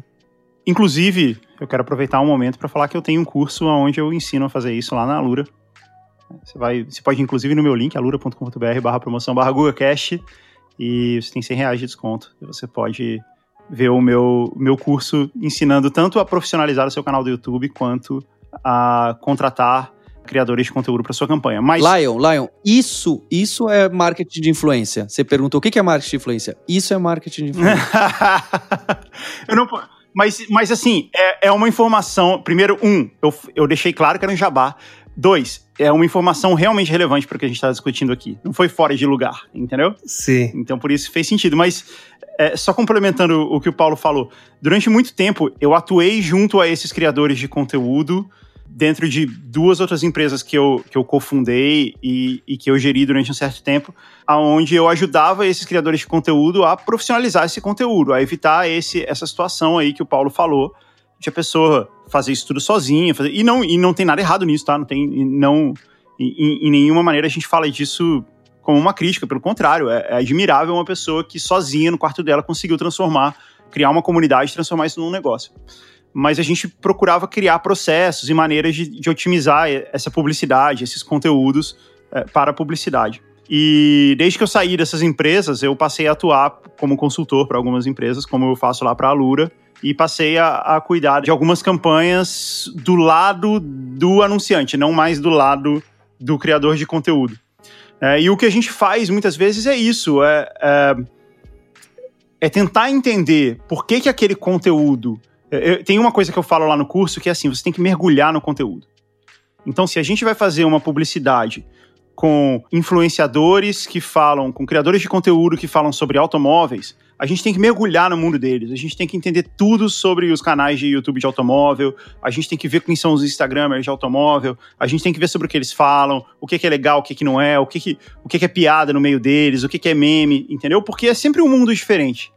Inclusive, eu quero aproveitar um momento para falar que eu tenho um curso onde eu ensino a fazer isso lá na Alura. Você, vai, você pode, inclusive, no meu link, alura.com.br barra promoção barra GugaCast, e você tem 100 reais de desconto. Você pode ver o meu, meu curso ensinando tanto a profissionalizar o seu canal do YouTube quanto a contratar criadores de conteúdo para sua campanha. Mas Lion, Lion, isso, isso é marketing de influência. Você perguntou o que é marketing de influência? Isso é marketing de influência. eu não mas, mas assim, é, é uma informação. Primeiro, um, eu, eu deixei claro que era um jabá. Dois, é uma informação realmente relevante para o que a gente está discutindo aqui. Não foi fora de lugar, entendeu? Sim. Então, por isso fez sentido. Mas, é, só complementando o que o Paulo falou, durante muito tempo eu atuei junto a esses criadores de conteúdo dentro de duas outras empresas que eu, que eu cofundei e, e que eu geri durante um certo tempo, aonde eu ajudava esses criadores de conteúdo a profissionalizar esse conteúdo, a evitar esse, essa situação aí que o Paulo falou, de a pessoa fazer isso tudo sozinha, fazer, e, não, e não tem nada errado nisso, tá? Não tem, não, em, em nenhuma maneira a gente fala disso como uma crítica, pelo contrário, é, é admirável uma pessoa que sozinha no quarto dela conseguiu transformar, criar uma comunidade transformar isso num negócio mas a gente procurava criar processos e maneiras de, de otimizar essa publicidade, esses conteúdos é, para a publicidade. E desde que eu saí dessas empresas, eu passei a atuar como consultor para algumas empresas, como eu faço lá para a Alura, e passei a, a, cuidar de algumas campanhas do lado do anunciante, não mais do lado do criador de conteúdo. É, e o que a gente faz muitas vezes é isso, é, é, é tentar entender por que, que aquele conteúdo eu, tem uma coisa que eu falo lá no curso que é assim: você tem que mergulhar no conteúdo. Então, se a gente vai fazer uma publicidade com influenciadores que falam, com criadores de conteúdo que falam sobre automóveis, a gente tem que mergulhar no mundo deles. A gente tem que entender tudo sobre os canais de YouTube de automóvel, a gente tem que ver quem são os Instagramers de automóvel, a gente tem que ver sobre o que eles falam, o que, é legal, o que, que não é, o que, que, o que, é piada no meio deles, o que, que é meme, entendeu? Porque é sempre um mundo diferente.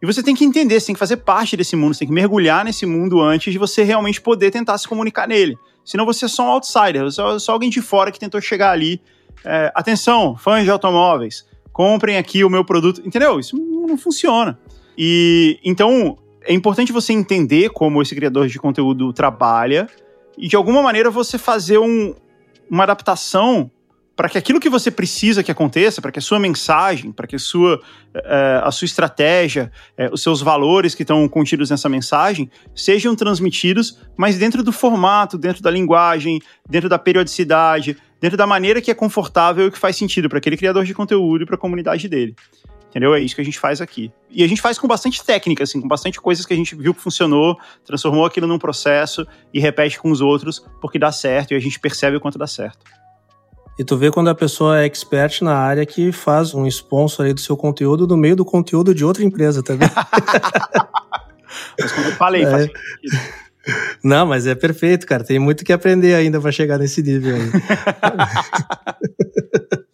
E você tem que entender, você tem que fazer parte desse mundo, você tem que mergulhar nesse mundo antes de você realmente poder tentar se comunicar nele. Senão você é só um outsider, só, só alguém de fora que tentou chegar ali. É, atenção, fãs de automóveis, comprem aqui o meu produto. Entendeu? Isso não funciona. E então é importante você entender como esse criador de conteúdo trabalha e de alguma maneira você fazer um, uma adaptação para que aquilo que você precisa que aconteça, para que a sua mensagem, para que a sua, uh, a sua estratégia, uh, os seus valores que estão contidos nessa mensagem sejam transmitidos, mas dentro do formato, dentro da linguagem, dentro da periodicidade, dentro da maneira que é confortável e que faz sentido para aquele criador de conteúdo e para a comunidade dele. Entendeu? É isso que a gente faz aqui. E a gente faz com bastante técnica, assim, com bastante coisas que a gente viu que funcionou, transformou aquilo num processo e repete com os outros porque dá certo e a gente percebe o quanto dá certo. E tu vê quando a pessoa é expert na área que faz um sponsor aí do seu conteúdo no meio do conteúdo de outra empresa também. mas como eu falei, é. faz Não, mas é perfeito, cara. Tem muito que aprender ainda para chegar nesse nível aí.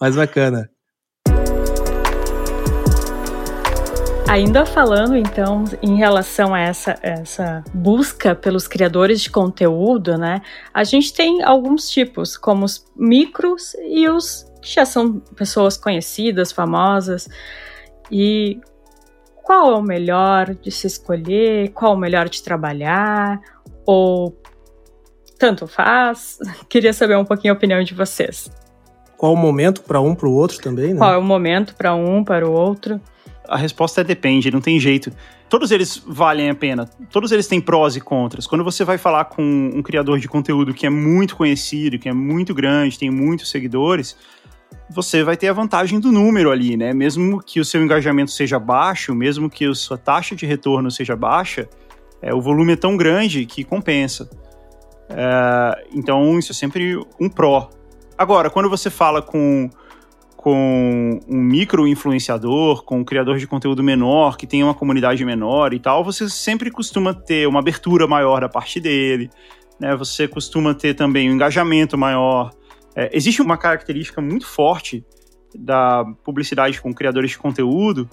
mas bacana. Ainda falando, então, em relação a essa, essa busca pelos criadores de conteúdo, né? A gente tem alguns tipos, como os micros e os que já são pessoas conhecidas, famosas. E qual é o melhor de se escolher? Qual é o melhor de trabalhar? Ou tanto faz? Queria saber um pouquinho a opinião de vocês. Qual o momento para um para o outro também, né? Qual é o momento para um para o outro? a resposta é depende, não tem jeito. Todos eles valem a pena, todos eles têm prós e contras. Quando você vai falar com um criador de conteúdo que é muito conhecido, que é muito grande, tem muitos seguidores, você vai ter a vantagem do número ali, né? Mesmo que o seu engajamento seja baixo, mesmo que a sua taxa de retorno seja baixa, é, o volume é tão grande que compensa. É, então, isso é sempre um pró. Agora, quando você fala com com um micro influenciador, com um criador de conteúdo menor, que tem uma comunidade menor e tal, você sempre costuma ter uma abertura maior da parte dele, né? Você costuma ter também um engajamento maior. É, existe uma característica muito forte da publicidade com criadores de conteúdo,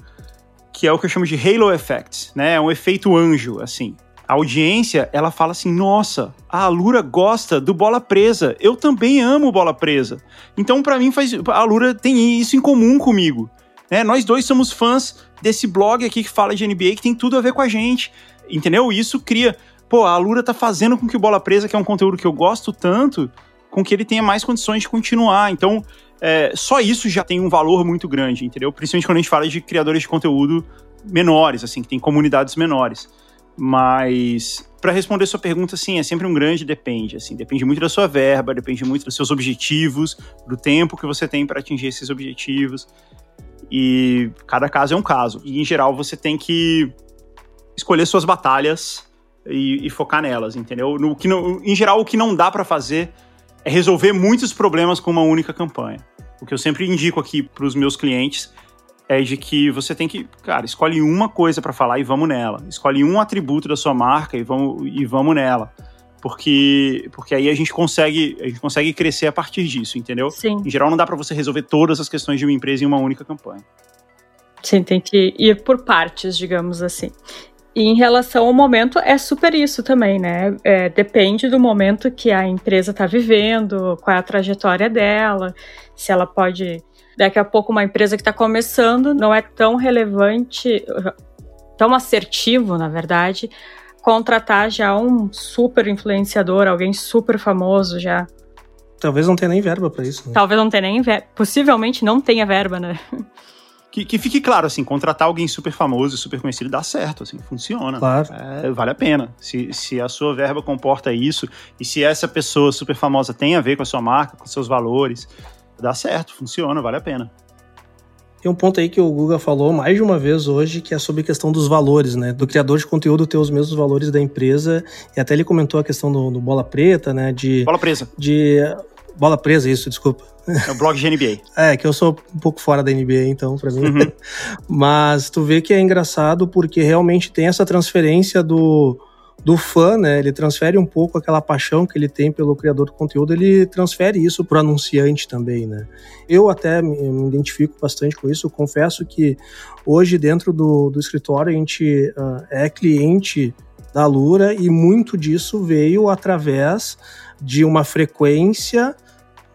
que é o que eu chamo de halo effect, né? É um efeito anjo, assim a audiência, ela fala assim: nossa, a Alura gosta do bola presa. Eu também amo bola presa. Então, para mim, faz, a Alura tem isso em comum comigo. Né? Nós dois somos fãs desse blog aqui que fala de NBA, que tem tudo a ver com a gente. Entendeu? Isso cria. Pô, a Alura tá fazendo com que o Bola Presa, que é um conteúdo que eu gosto tanto, com que ele tenha mais condições de continuar. Então, é, só isso já tem um valor muito grande, entendeu? Principalmente quando a gente fala de criadores de conteúdo menores, assim, que tem comunidades menores. Mas para responder sua pergunta, sim, é sempre um grande depende. Assim, depende muito da sua verba, depende muito dos seus objetivos, do tempo que você tem para atingir esses objetivos. E cada caso é um caso. E em geral você tem que escolher suas batalhas e, e focar nelas, entendeu? No que em geral, o que não dá para fazer é resolver muitos problemas com uma única campanha. O que eu sempre indico aqui para os meus clientes é de que você tem que, cara, escolhe uma coisa para falar e vamos nela. Escolhe um atributo da sua marca e vamos, e vamos nela. Porque, porque aí a gente consegue a gente consegue crescer a partir disso, entendeu? Sim. Em geral, não dá para você resolver todas as questões de uma empresa em uma única campanha. Sim, tem que ir por partes, digamos assim. E em relação ao momento, é super isso também, né? É, depende do momento que a empresa está vivendo, qual é a trajetória dela, se ela pode Daqui a pouco, uma empresa que está começando não é tão relevante, tão assertivo, na verdade, contratar já um super influenciador, alguém super famoso já. Talvez não tenha nem verba para isso. Né? Talvez não tenha nem verba. Possivelmente não tenha verba, né? Que, que, fique claro, assim, contratar alguém super famoso, super conhecido, dá certo, assim, funciona. Claro. É, vale a pena. Se, se a sua verba comporta isso, e se essa pessoa super famosa tem a ver com a sua marca, com seus valores, dá certo, funciona, vale a pena. Tem um ponto aí que o Guga falou mais de uma vez hoje, que é sobre a questão dos valores, né? Do criador de conteúdo ter os mesmos valores da empresa. E até ele comentou a questão do, do bola preta, né? De, bola presa. De. Bola presa, isso, desculpa. É o blog de NBA. é, que eu sou um pouco fora da NBA, então, pra mim. Uhum. Mas tu vê que é engraçado porque realmente tem essa transferência do do fã, né? Ele transfere um pouco aquela paixão que ele tem pelo criador de conteúdo, ele transfere isso para o anunciante também, né? Eu até me, identifico bastante com isso. confesso que hoje dentro do, do escritório a gente uh, é cliente da Lura e muito disso veio através de uma frequência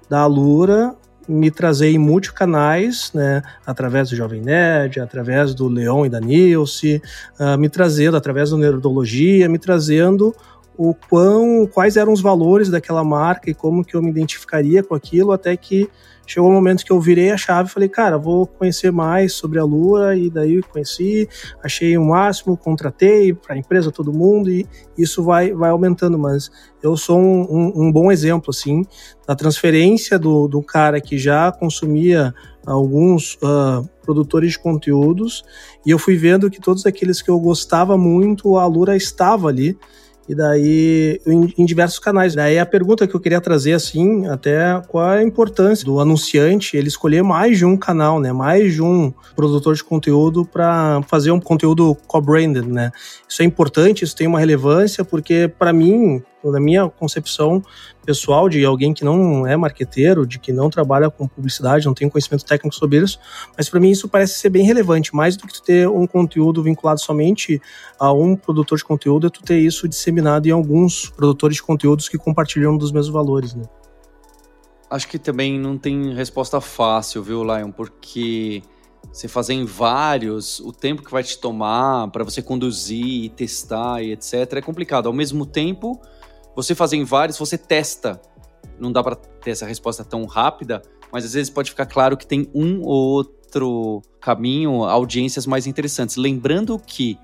da Lura me trazer em multicanais, né, através do Jovem Nerd, através do Leon e da Nilce, uh, me trazendo, através do Nerdologia, me trazendo o quão, quais eram os valores daquela marca e como que eu me identificaria com aquilo, até que chegou o um momento que eu virei a chave e falei, cara, vou conhecer mais sobre a Lua, e daí conheci, achei o máximo, contratei para a empresa, todo mundo, e isso vai, vai aumentando, mas eu sou um, um, um bom exemplo, assim, da transferência do, do cara que já consumia alguns uh, produtores de conteúdos, e eu fui vendo que todos aqueles que eu gostava muito, a Lura estava ali, e daí em, em, diversos canais. Daí a pergunta que eu queria trazer assim, até qual é a importância do anunciante ele escolher mais de um canal, né, mais de um produtor de conteúdo para fazer um conteúdo co-branded, né? Isso é importante, isso tem uma relevância porque para mim na minha concepção pessoal de alguém que não é marqueteiro, de que não trabalha com publicidade, não tem conhecimento técnico sobre isso, mas para mim isso parece ser bem relevante, mais do que tu ter um conteúdo vinculado somente a um produtor de conteúdo, é tu ter isso disseminado em alguns produtores de conteúdos que compartilham dos mesmos valores, né? Acho que também não tem resposta fácil, viu, Lion? Porque você fazer em vários, o tempo que vai te tomar para você conduzir e testar e etc. é complicado. Ao mesmo tempo, você fazer em vários, você testa. Não dá para ter essa resposta tão rápida, mas às vezes pode ficar claro que tem um ou outro caminho, audiências mais interessantes. Lembrando que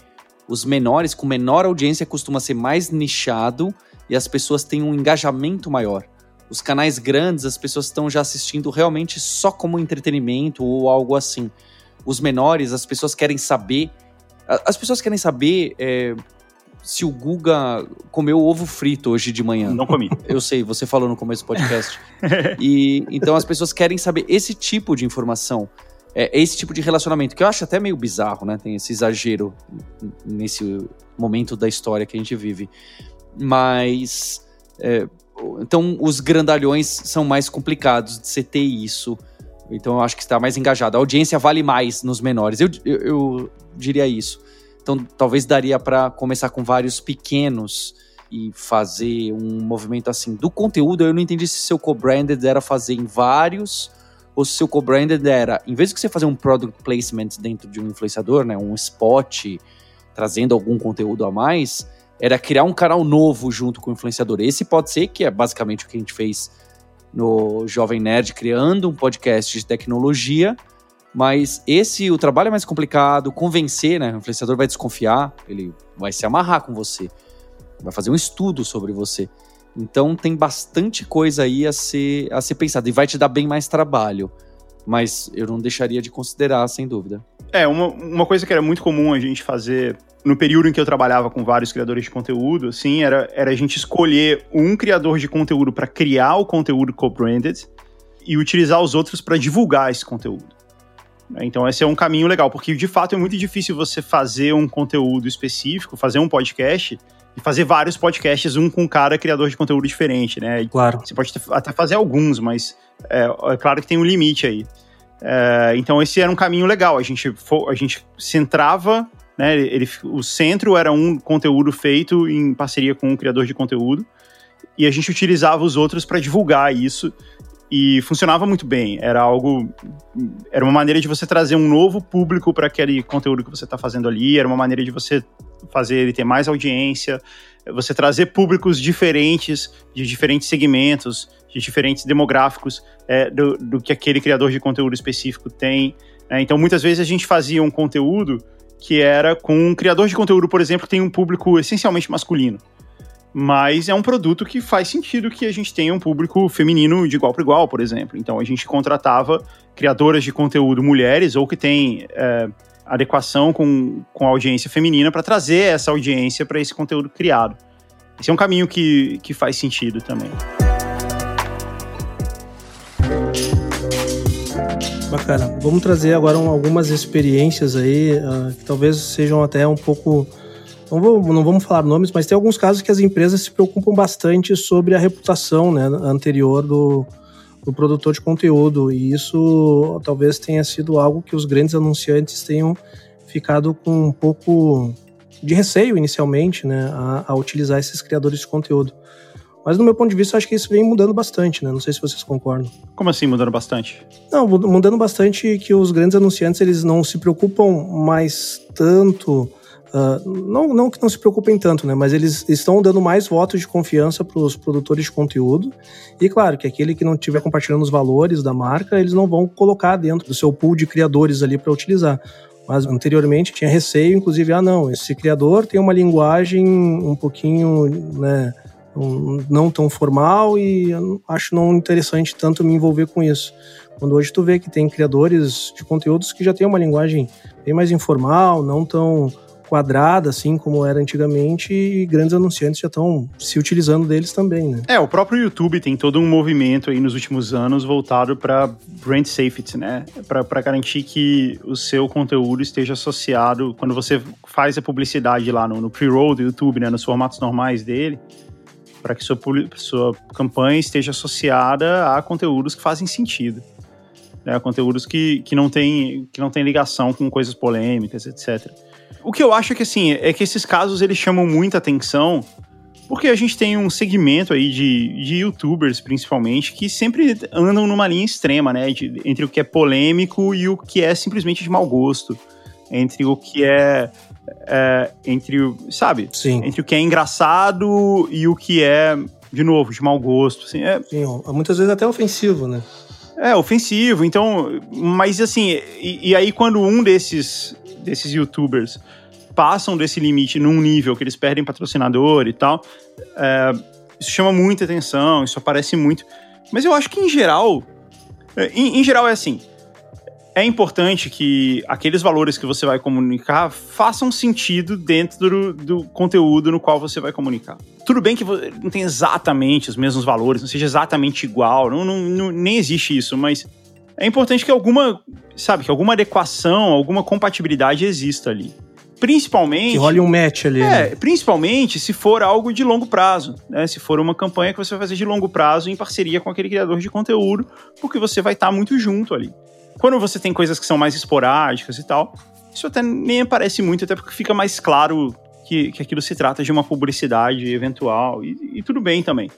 os menores, com menor audiência, costuma ser mais nichado e as pessoas têm um engajamento maior. Os canais grandes, as pessoas estão já assistindo realmente só como entretenimento ou algo assim. Os menores, as pessoas querem saber. As pessoas querem saber é, se o Guga comeu ovo frito hoje de manhã. Não comi. Eu sei, você falou no começo do podcast. e então as pessoas querem saber esse tipo de informação. É, esse tipo de relacionamento, que eu acho até meio bizarro, né? Tem esse exagero nesse momento da história que a gente vive. Mas. É, então, os grandalhões são mais complicados de você ter isso. Então, eu acho que está mais engajado. A audiência vale mais nos menores. eu, eu, eu diria isso. Então, talvez daria para começar com vários pequenos e fazer um movimento assim. Do conteúdo, eu não entendi se seu co-branded era fazer em vários ou se seu co-branded era, em vez de você fazer um product placement dentro de um influenciador, né, um spot trazendo algum conteúdo a mais, era criar um canal novo junto com o influenciador. Esse pode ser que é basicamente o que a gente fez no Jovem Nerd, criando um podcast de tecnologia Mas esse, o trabalho é mais complicado, convencer, né? O influenciador vai desconfiar, ele vai se amarrar com você, vai fazer um estudo sobre você. Então tem bastante coisa aí a ser, a ser pensado e vai te dar bem mais trabalho. Mas eu não deixaria de considerar, sem dúvida. É, uma, uma coisa que era muito comum a gente fazer no período em que eu trabalhava com vários criadores de conteúdo, assim, era, era a gente escolher um criador de conteúdo para criar o conteúdo co-branded e utilizar os outros para divulgar esse conteúdo. Então, esse é um caminho legal, porque de fato é muito difícil você fazer um conteúdo específico, fazer um podcast e fazer vários podcasts, um com cada criador de conteúdo diferente, né? Claro. Você pode até fazer alguns, mas é, é claro que tem um limite aí. É, então, esse era um caminho legal. A gente, a gente centrava né? Ele, o centro era um conteúdo feito em parceria com um criador de conteúdo e a gente utilizava os outros para divulgar isso e funcionava muito bem. Era algo, era uma maneira de você trazer um novo público para aquele conteúdo que você está fazendo ali. Era uma maneira de você fazer ele ter mais audiência, você trazer públicos diferentes de diferentes segmentos, de diferentes demográficos é, do, do, que aquele criador de conteúdo específico tem. É, então, muitas vezes a gente fazia um conteúdo que era com um criador de conteúdo, por exemplo, que tem um público essencialmente masculino. Mas é um produto que faz sentido que a gente tenha um público feminino de igual para igual, por exemplo. Então a gente contratava criadoras de conteúdo mulheres ou que tem é, adequação com, com a audiência feminina para trazer essa audiência para esse conteúdo criado. Esse é um caminho que, que faz sentido também. Bacana. Vamos trazer agora algumas experiências aí, uh, que talvez sejam até um pouco. Não, vou, não vamos falar nomes, mas tem alguns casos que as empresas se preocupam bastante sobre a reputação né, anterior do, do produtor de conteúdo. E isso talvez tenha sido algo que os grandes anunciantes tenham ficado com um pouco de receio inicialmente né, a, a utilizar esses criadores de conteúdo. Mas do meu ponto de vista, acho que isso vem mudando bastante, né? Não sei se vocês concordam. Como assim mudando bastante? Não, mudando bastante que os grandes anunciantes eles não se preocupam mais tanto. Uh, não, não que não se preocupem tanto, né? Mas eles estão dando mais votos de confiança para os produtores de conteúdo. E claro que aquele que não estiver compartilhando os valores da marca, eles não vão colocar dentro do seu pool de criadores ali para utilizar. Mas anteriormente tinha receio, inclusive, ah, não, esse criador tem uma linguagem um pouquinho, né? não tão formal e acho não interessante tanto me envolver com isso. Quando hoje tu vê que tem criadores de conteúdos que já tem uma linguagem bem mais informal, não tão quadrada assim como era antigamente e grandes anunciantes já estão se utilizando deles também, né? É, o próprio YouTube tem todo um movimento aí nos últimos anos voltado para brand safety, né? Para garantir que o seu conteúdo esteja associado quando você faz a publicidade lá no, no pre-roll do YouTube, né, nos formatos normais dele, para que sua, sua campanha esteja associada a conteúdos que fazem sentido. Né? Conteúdos que, que, não tem, que não tem ligação com coisas polêmicas, etc. O que eu acho é que, assim, é que esses casos eles chamam muita atenção porque a gente tem um segmento aí de, de youtubers, principalmente, que sempre andam numa linha extrema, né? De, entre o que é polêmico e o que é simplesmente de mau gosto. Entre o que é é, entre o, sabe? Sim. Entre o que é engraçado e o que é, de novo, de mau gosto. Assim, é, Sim, muitas vezes até ofensivo, né? É, ofensivo. Então, mas assim, e, e aí quando um desses, desses youtubers passam desse limite num nível que eles perdem patrocinador e tal, é, isso chama muita atenção, isso aparece muito. Mas eu acho que em geral, é, em, em geral é assim, é importante que aqueles valores que você vai comunicar façam sentido dentro do, do, conteúdo no qual você vai comunicar. Tudo bem que não tem exatamente os mesmos valores, não seja exatamente igual, não, não, não, nem existe isso, mas é importante que alguma, sabe, que alguma adequação, alguma compatibilidade exista ali. Principalmente. Que role um match ali. É, né? principalmente se for algo de longo prazo, né? Se for uma campanha que você vai fazer de longo prazo em parceria com aquele criador de conteúdo, porque você vai estar muito junto ali. Quando você tem coisas que são mais esporádicas e tal, isso até nem aparece muito, até porque fica mais claro que, que aquilo se trata de uma publicidade eventual, e, e tudo bem também.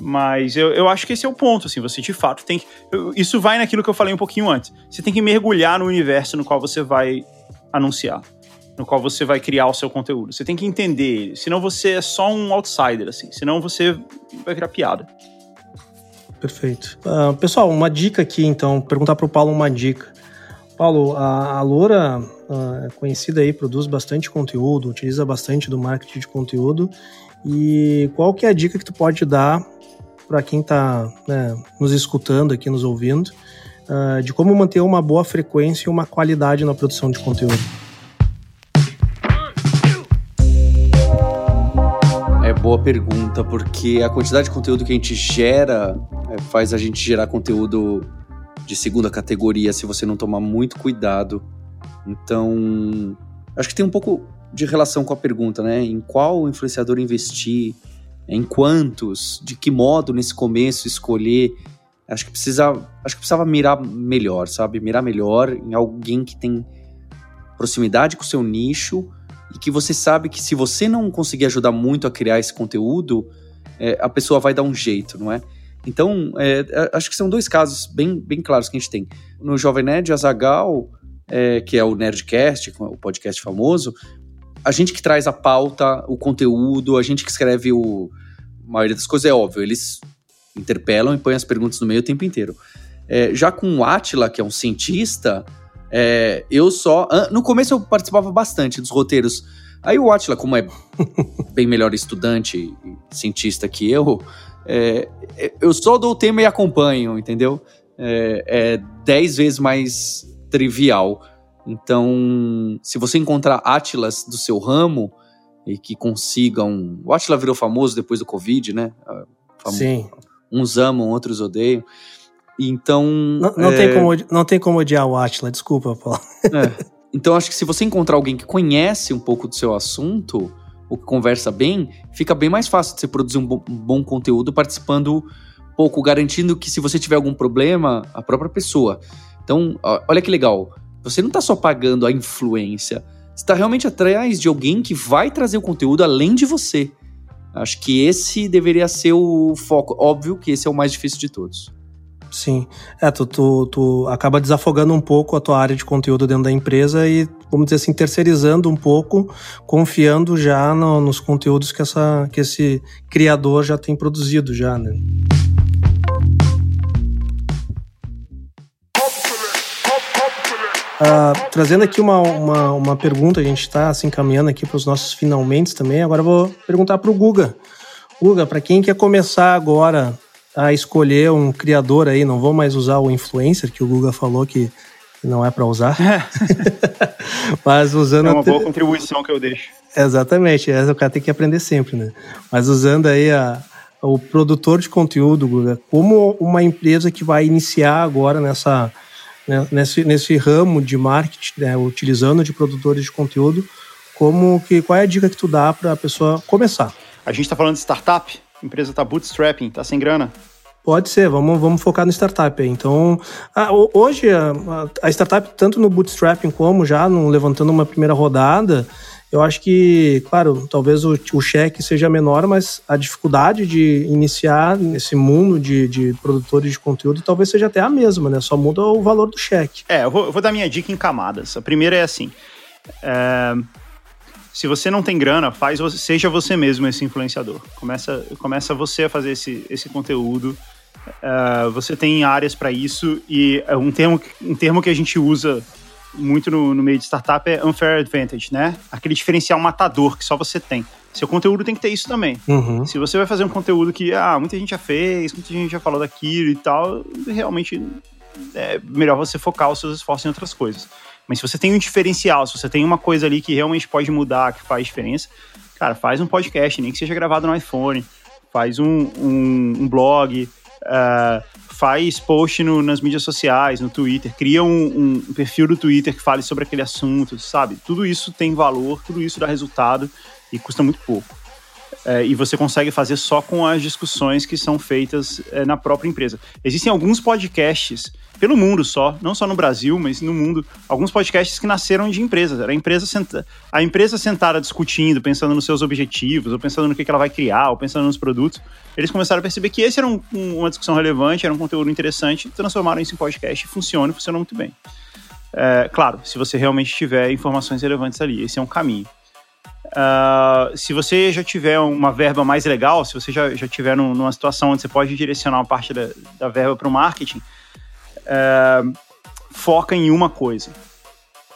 Mas eu, eu acho que esse é o ponto, assim, você de fato tem que. Isso vai naquilo que eu falei um pouquinho antes. Você tem que mergulhar no universo no qual você vai anunciar, no qual você vai criar o seu conteúdo. Você tem que entender ele, senão você é só um outsider, assim, senão você vai virar piada. Perfeito. Uh, pessoal, uma dica aqui, então, perguntar para o Paulo uma dica. Paulo, a, a Loura é conhecida aí, produz bastante conteúdo, utiliza bastante do marketing de conteúdo. E qual que é a dica que tu pode dar para quem está né, nos escutando aqui, nos ouvindo, uh, de como manter uma boa frequência e uma qualidade na produção de conteúdo? É boa pergunta, porque a quantidade de conteúdo que a gente gera é, faz a gente gerar conteúdo de segunda categoria se você não tomar muito cuidado. Então, acho que tem um pouco de relação com a pergunta, né? Em qual influenciador investir, em quantos, de que modo nesse começo escolher. Acho que precisa, acho que precisava mirar melhor, sabe? Mirar melhor em alguém que tem proximidade com o seu nicho e que você sabe que se você não conseguir ajudar muito a criar esse conteúdo, é, a pessoa vai dar um jeito, não é? Então, é, é, acho que são dois casos bem, bem claros que a gente tem. No Jovem Nerd, a Zagal, é, que é o Nerdcast, o podcast famoso, a gente que traz a pauta, o conteúdo, a gente que escreve o. A maioria das coisas é óbvio, eles interpelam e põem as perguntas no meio o tempo inteiro. É, já com o Atila, que é um cientista, é, eu só. No começo eu participava bastante dos roteiros. Aí o Atila, como é bem melhor estudante e cientista que eu, é, eu só dou o tema e acompanho, entendeu? É, é dez vezes mais trivial. Então, se você encontrar Atlas do seu ramo e que consigam. O Atlas virou famoso depois do Covid, né? Famoso. Sim. Uns amam, outros odeiam. Então. Não, não é... tem, como, não tem como odiar o Atlas, desculpa, Paulo. É. Então, acho que se você encontrar alguém que conhece um pouco do seu assunto, ou que conversa bem, fica bem mais fácil de você produzir um bom, um bom conteúdo participando pouco, garantindo que se você tiver algum problema, a própria pessoa. Então, olha que legal. Você não está só pagando a influência, você está realmente atrás de alguém que vai trazer o conteúdo além de você. Acho que esse deveria ser o foco. Óbvio que esse é o mais difícil de todos. Sim. É, tu, tu, tu, acaba desafogando um pouco a tua área de conteúdo dentro da empresa e, vamos dizer assim, terceirizando um pouco, confiando já no, nos conteúdos que, essa, que esse criador já tem produzido já, né? Uh, trazendo aqui uma, uma, uma, pergunta, a gente está se encaminhando aqui para os nossos finalmente também. Agora eu vou perguntar para o Guga. Guga, para quem quer começar agora a escolher um criador aí, não vou mais usar o influencer, que o Guga falou que não é para usar. Mas usando. É uma boa contribuição que eu deixo. Exatamente, o cara tem que aprender sempre, né? Mas usando aí a, o produtor de conteúdo, Guga, como uma empresa que vai iniciar agora nessa, né, nesse, nesse ramo de marketing, né, utilizando de produtores de conteúdo, como que qual é a dica que tu dá para a pessoa começar? A gente está falando de startup, a empresa está bootstrapping, está sem grana? Pode ser, vamos, vamos focar no startup. Então, a, hoje a, a, startup, tanto no bootstrapping como já no, levantando uma primeira rodada, eu acho que, claro, talvez o, o cheque seja menor, mas a dificuldade de iniciar nesse mundo de, de produtores de conteúdo talvez seja até a mesma, né? Só muda o valor do cheque. É, eu vou, eu vou dar minha dica em camadas. A primeira é assim. É se você não tem grana, faz seja você mesmo esse influenciador. Começa, começa você a fazer esse, esse conteúdo. Uh, você tem áreas para isso e é um termo, um termo que a gente usa muito no, no, meio de startup é unfair advantage, né? Aquele diferencial matador que só você tem. Seu conteúdo tem que ter isso também. Uhum. Se você vai fazer um conteúdo que ah, muita gente já fez, muita gente já falou daquilo e tal, realmente é melhor você focar os seus esforços em outras coisas. Mas se você tem um diferencial, se você tem uma coisa ali que realmente pode mudar, que faz diferença, cara, faz um podcast, nem que seja gravado no iPhone, faz um, um, um blog, uh, faz post no, nas mídias sociais, no Twitter, cria um, um, perfil do Twitter que fale sobre aquele assunto, sabe? Tudo isso tem valor, tudo isso dá resultado e custa muito pouco. Uh, e você consegue fazer só com as discussões que são feitas uh, na própria empresa. Existem alguns podcasts pelo mundo só, não só no Brasil, mas no mundo, alguns podcasts que nasceram de empresas. Era a empresa, senta, a empresa sentada discutindo, pensando nos seus objetivos, ou pensando no que, que ela vai criar, ou pensando nos produtos. Eles começaram a perceber que esse era um, um, uma discussão relevante, era um conteúdo interessante, transformaram isso em podcast e funciona, funciona muito bem. É, claro, se você realmente tiver informações relevantes ali, esse é um caminho. Uh, se você já tiver uma verba mais legal, se você já, já tiver num, numa situação onde você pode direcionar uma parte da, da verba para o marketing, é, foca em uma coisa.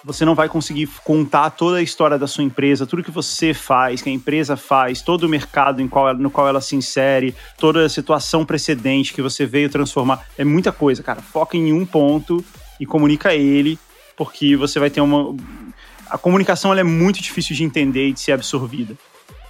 Você não vai conseguir contar toda a história da sua empresa, tudo que você faz, que a empresa faz, todo o mercado qual, no qual ela se insere, toda a situação precedente que você veio transformar. É muita coisa, cara. Foca em um ponto e comunica ele, porque você vai ter uma. A comunicação é muito difícil de entender e de ser absorvida.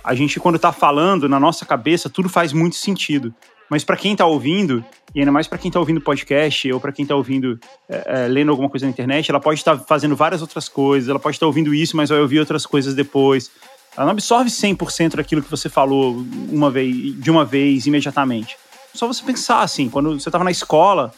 A gente, quando está falando, na nossa cabeça, tudo faz muito sentido. Mas para quem está ouvindo, e ainda mais para quem está ouvindo podcast ou para quem está ouvindo, é, é, lendo alguma coisa na internet, ela pode estar tá fazendo várias outras coisas, ela pode estar tá ouvindo isso, mas vai ouvir outras coisas depois. Ela não absorve 100% daquilo que você falou uma vez, de uma vez, imediatamente. Só você pensar assim, quando você estava na escola,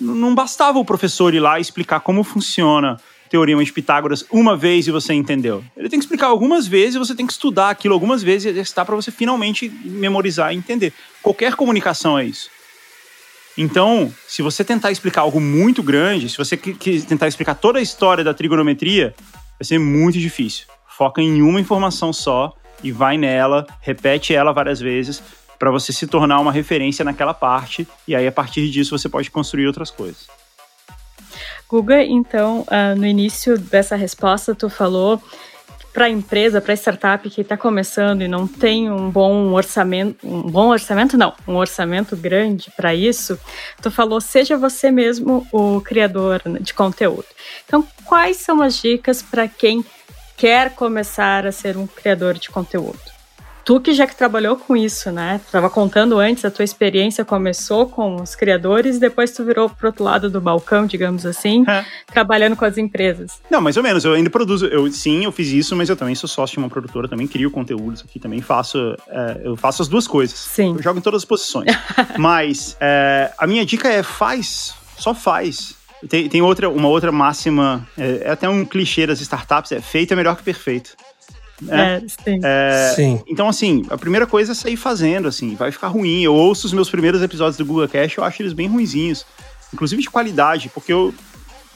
não bastava o professor ir lá e explicar como funciona Teorema de Pitágoras uma vez e você entendeu. Ele tem que explicar algumas vezes e você tem que estudar aquilo algumas vezes e exercitar para você finalmente memorizar e entender. Qualquer comunicação é isso. Então, se você tentar explicar algo muito grande, se você tentar explicar toda a história da trigonometria, vai ser muito difícil. Foca em uma informação só e vai nela, repete ela várias vezes para você se tornar uma referência naquela parte e aí a partir disso você pode construir outras coisas. Guga, então, uh, no início dessa resposta, tu falou para empresa, para startup que está começando e não tem um bom orçamento, um bom orçamento não, um orçamento grande para isso, tu falou seja você mesmo o criador de conteúdo. Então, quais são as dicas para quem quer começar a ser um criador de conteúdo? Tu que já que trabalhou com isso, né? Tava contando antes, a tua experiência começou com os criadores, depois tu virou pro outro lado do balcão, digamos assim, é. trabalhando com as empresas. Não, mais ou menos. Eu ainda produzo. Eu, sim, eu fiz isso, mas eu também sou sócio de uma produtora, também crio conteúdos aqui, também faço. É, eu faço as duas coisas. Sim. Eu jogo em todas as posições. mas é, a minha dica é faz, só faz. Tem, tem outra, uma outra máxima, é, é até um clichê das startups, é feito é melhor que perfeito. Né? É, sim. É, sim. Então, assim, a primeira coisa é sair fazendo, assim, vai ficar ruim. Eu ouço os meus primeiros episódios do Google Cash, eu acho eles bem ruinzinhos. Inclusive de qualidade, porque eu,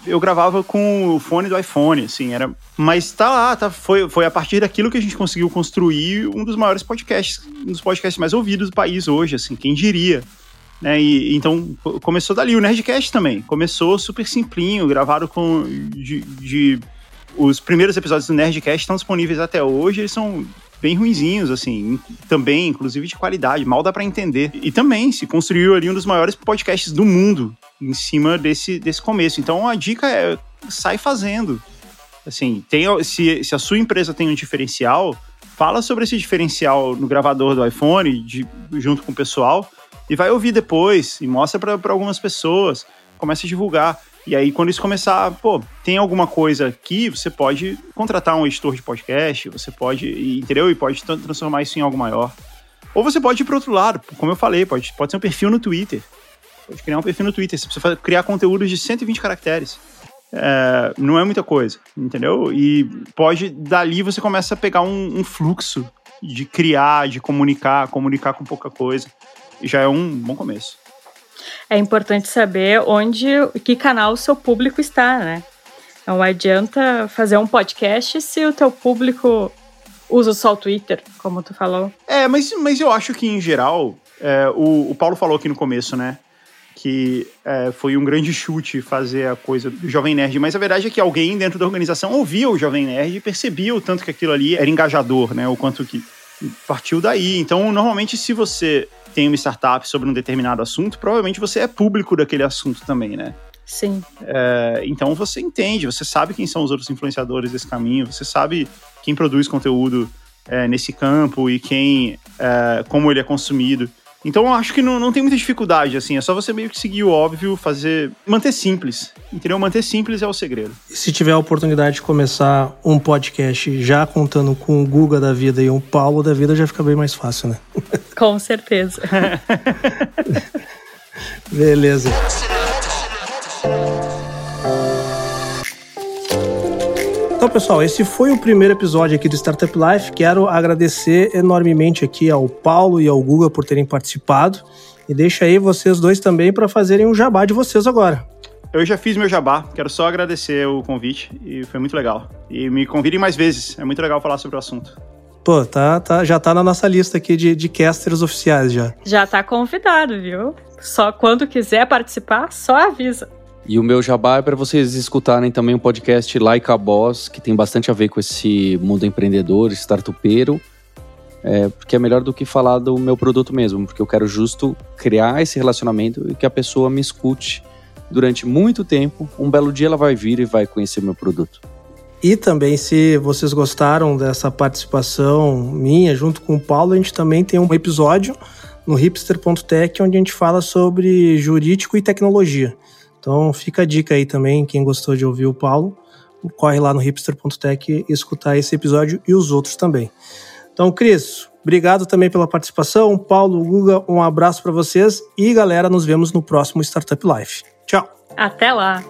eu gravava com o fone do iPhone, assim, era. Mas tá lá, tá, foi, foi a partir daquilo que a gente conseguiu construir um dos maiores podcasts, um dos podcasts mais ouvidos do país hoje, assim, quem diria. Né, e, então começou dali. O Nerdcast também. Começou super simplinho, gravado com de, de os primeiros episódios do Nerdcast estão disponíveis até hoje, eles são bem ruinzinhos, assim, também, inclusive de qualidade, mal dá para entender. E também se construiu ali um dos maiores podcasts do mundo em cima desse, desse começo. Então a dica é sai fazendo. Assim, tem, se, se a sua empresa tem um diferencial, fala sobre esse diferencial no gravador do iPhone, de, junto com o pessoal, e vai ouvir depois, e mostra para algumas pessoas, começa a divulgar. E aí, quando isso começar, pô, tem alguma coisa aqui, você pode contratar um editor de podcast, você pode, entendeu? E pode transformar isso em algo maior. Ou você pode ir para outro lado, como eu falei, pode, pode ser um perfil no Twitter. Pode criar um perfil no Twitter. Você precisa criar conteúdos de 120 caracteres. É, não é muita coisa, entendeu? E pode, dali você começa a pegar um, um fluxo de criar, de comunicar, comunicar com pouca coisa. Já é um bom começo é importante saber onde, que canal o seu público está, né? Não adianta fazer um podcast se o teu público usa só o Twitter, como tu falou. É, mas, mas eu acho que em geral, é, o, o Paulo falou aqui no começo, né? que é, foi um grande chute fazer a coisa do Jovem Nerd, mas a verdade é que alguém dentro da organização ouvia o Jovem Nerd e percebia o tanto que aquilo ali era engajador, né? O quanto que partiu daí. Então, normalmente, se você tem uma startup sobre um determinado assunto, provavelmente você é público daquele assunto também, né? Sim. É, então você entende, você sabe quem são os outros influenciadores desse caminho, você sabe quem produz conteúdo é, nesse campo e quem, é, como ele é consumido. Então eu acho que não, não tem muita dificuldade, assim, é só você meio que seguir o óbvio, fazer. manter simples. Entendeu? Manter simples é o segredo. E se tiver a oportunidade de começar um podcast já contando com o Guga da vida e um Paulo da vida, já fica bem mais fácil, né? Com certeza. Beleza. Então, pessoal, esse foi o primeiro episódio aqui do Startup Life. Quero agradecer enormemente aqui ao Paulo e ao Guga por terem participado. E deixa aí vocês dois também para fazerem um jabá de vocês agora. Eu já fiz meu jabá, quero só agradecer o convite e foi muito legal. E me convidem mais vezes, é muito legal falar sobre o assunto. Pô, tá, tá, já tá na nossa lista aqui de, de casters oficiais já. Já tá convidado, viu? Só quando quiser participar, só avisa. E o meu jabá é para vocês escutarem também o um podcast Like a Boss, que tem bastante a ver com esse mundo empreendedor, startupeiro. É, porque é melhor do que falar do meu produto mesmo, porque eu quero justo criar esse relacionamento e que a pessoa me escute durante muito tempo. Um belo dia ela vai vir e vai conhecer meu produto. E também, se vocês gostaram dessa participação minha junto com o Paulo, a gente também tem um episódio no hipster.tech onde a gente fala sobre jurídico e tecnologia. Então fica a dica aí também, quem gostou de ouvir o Paulo, corre lá no hipster.tech e escutar esse episódio e os outros também. Então, Cris, obrigado também pela participação. Paulo, Guga, um abraço para vocês e galera, nos vemos no próximo Startup Life. Tchau. Até lá.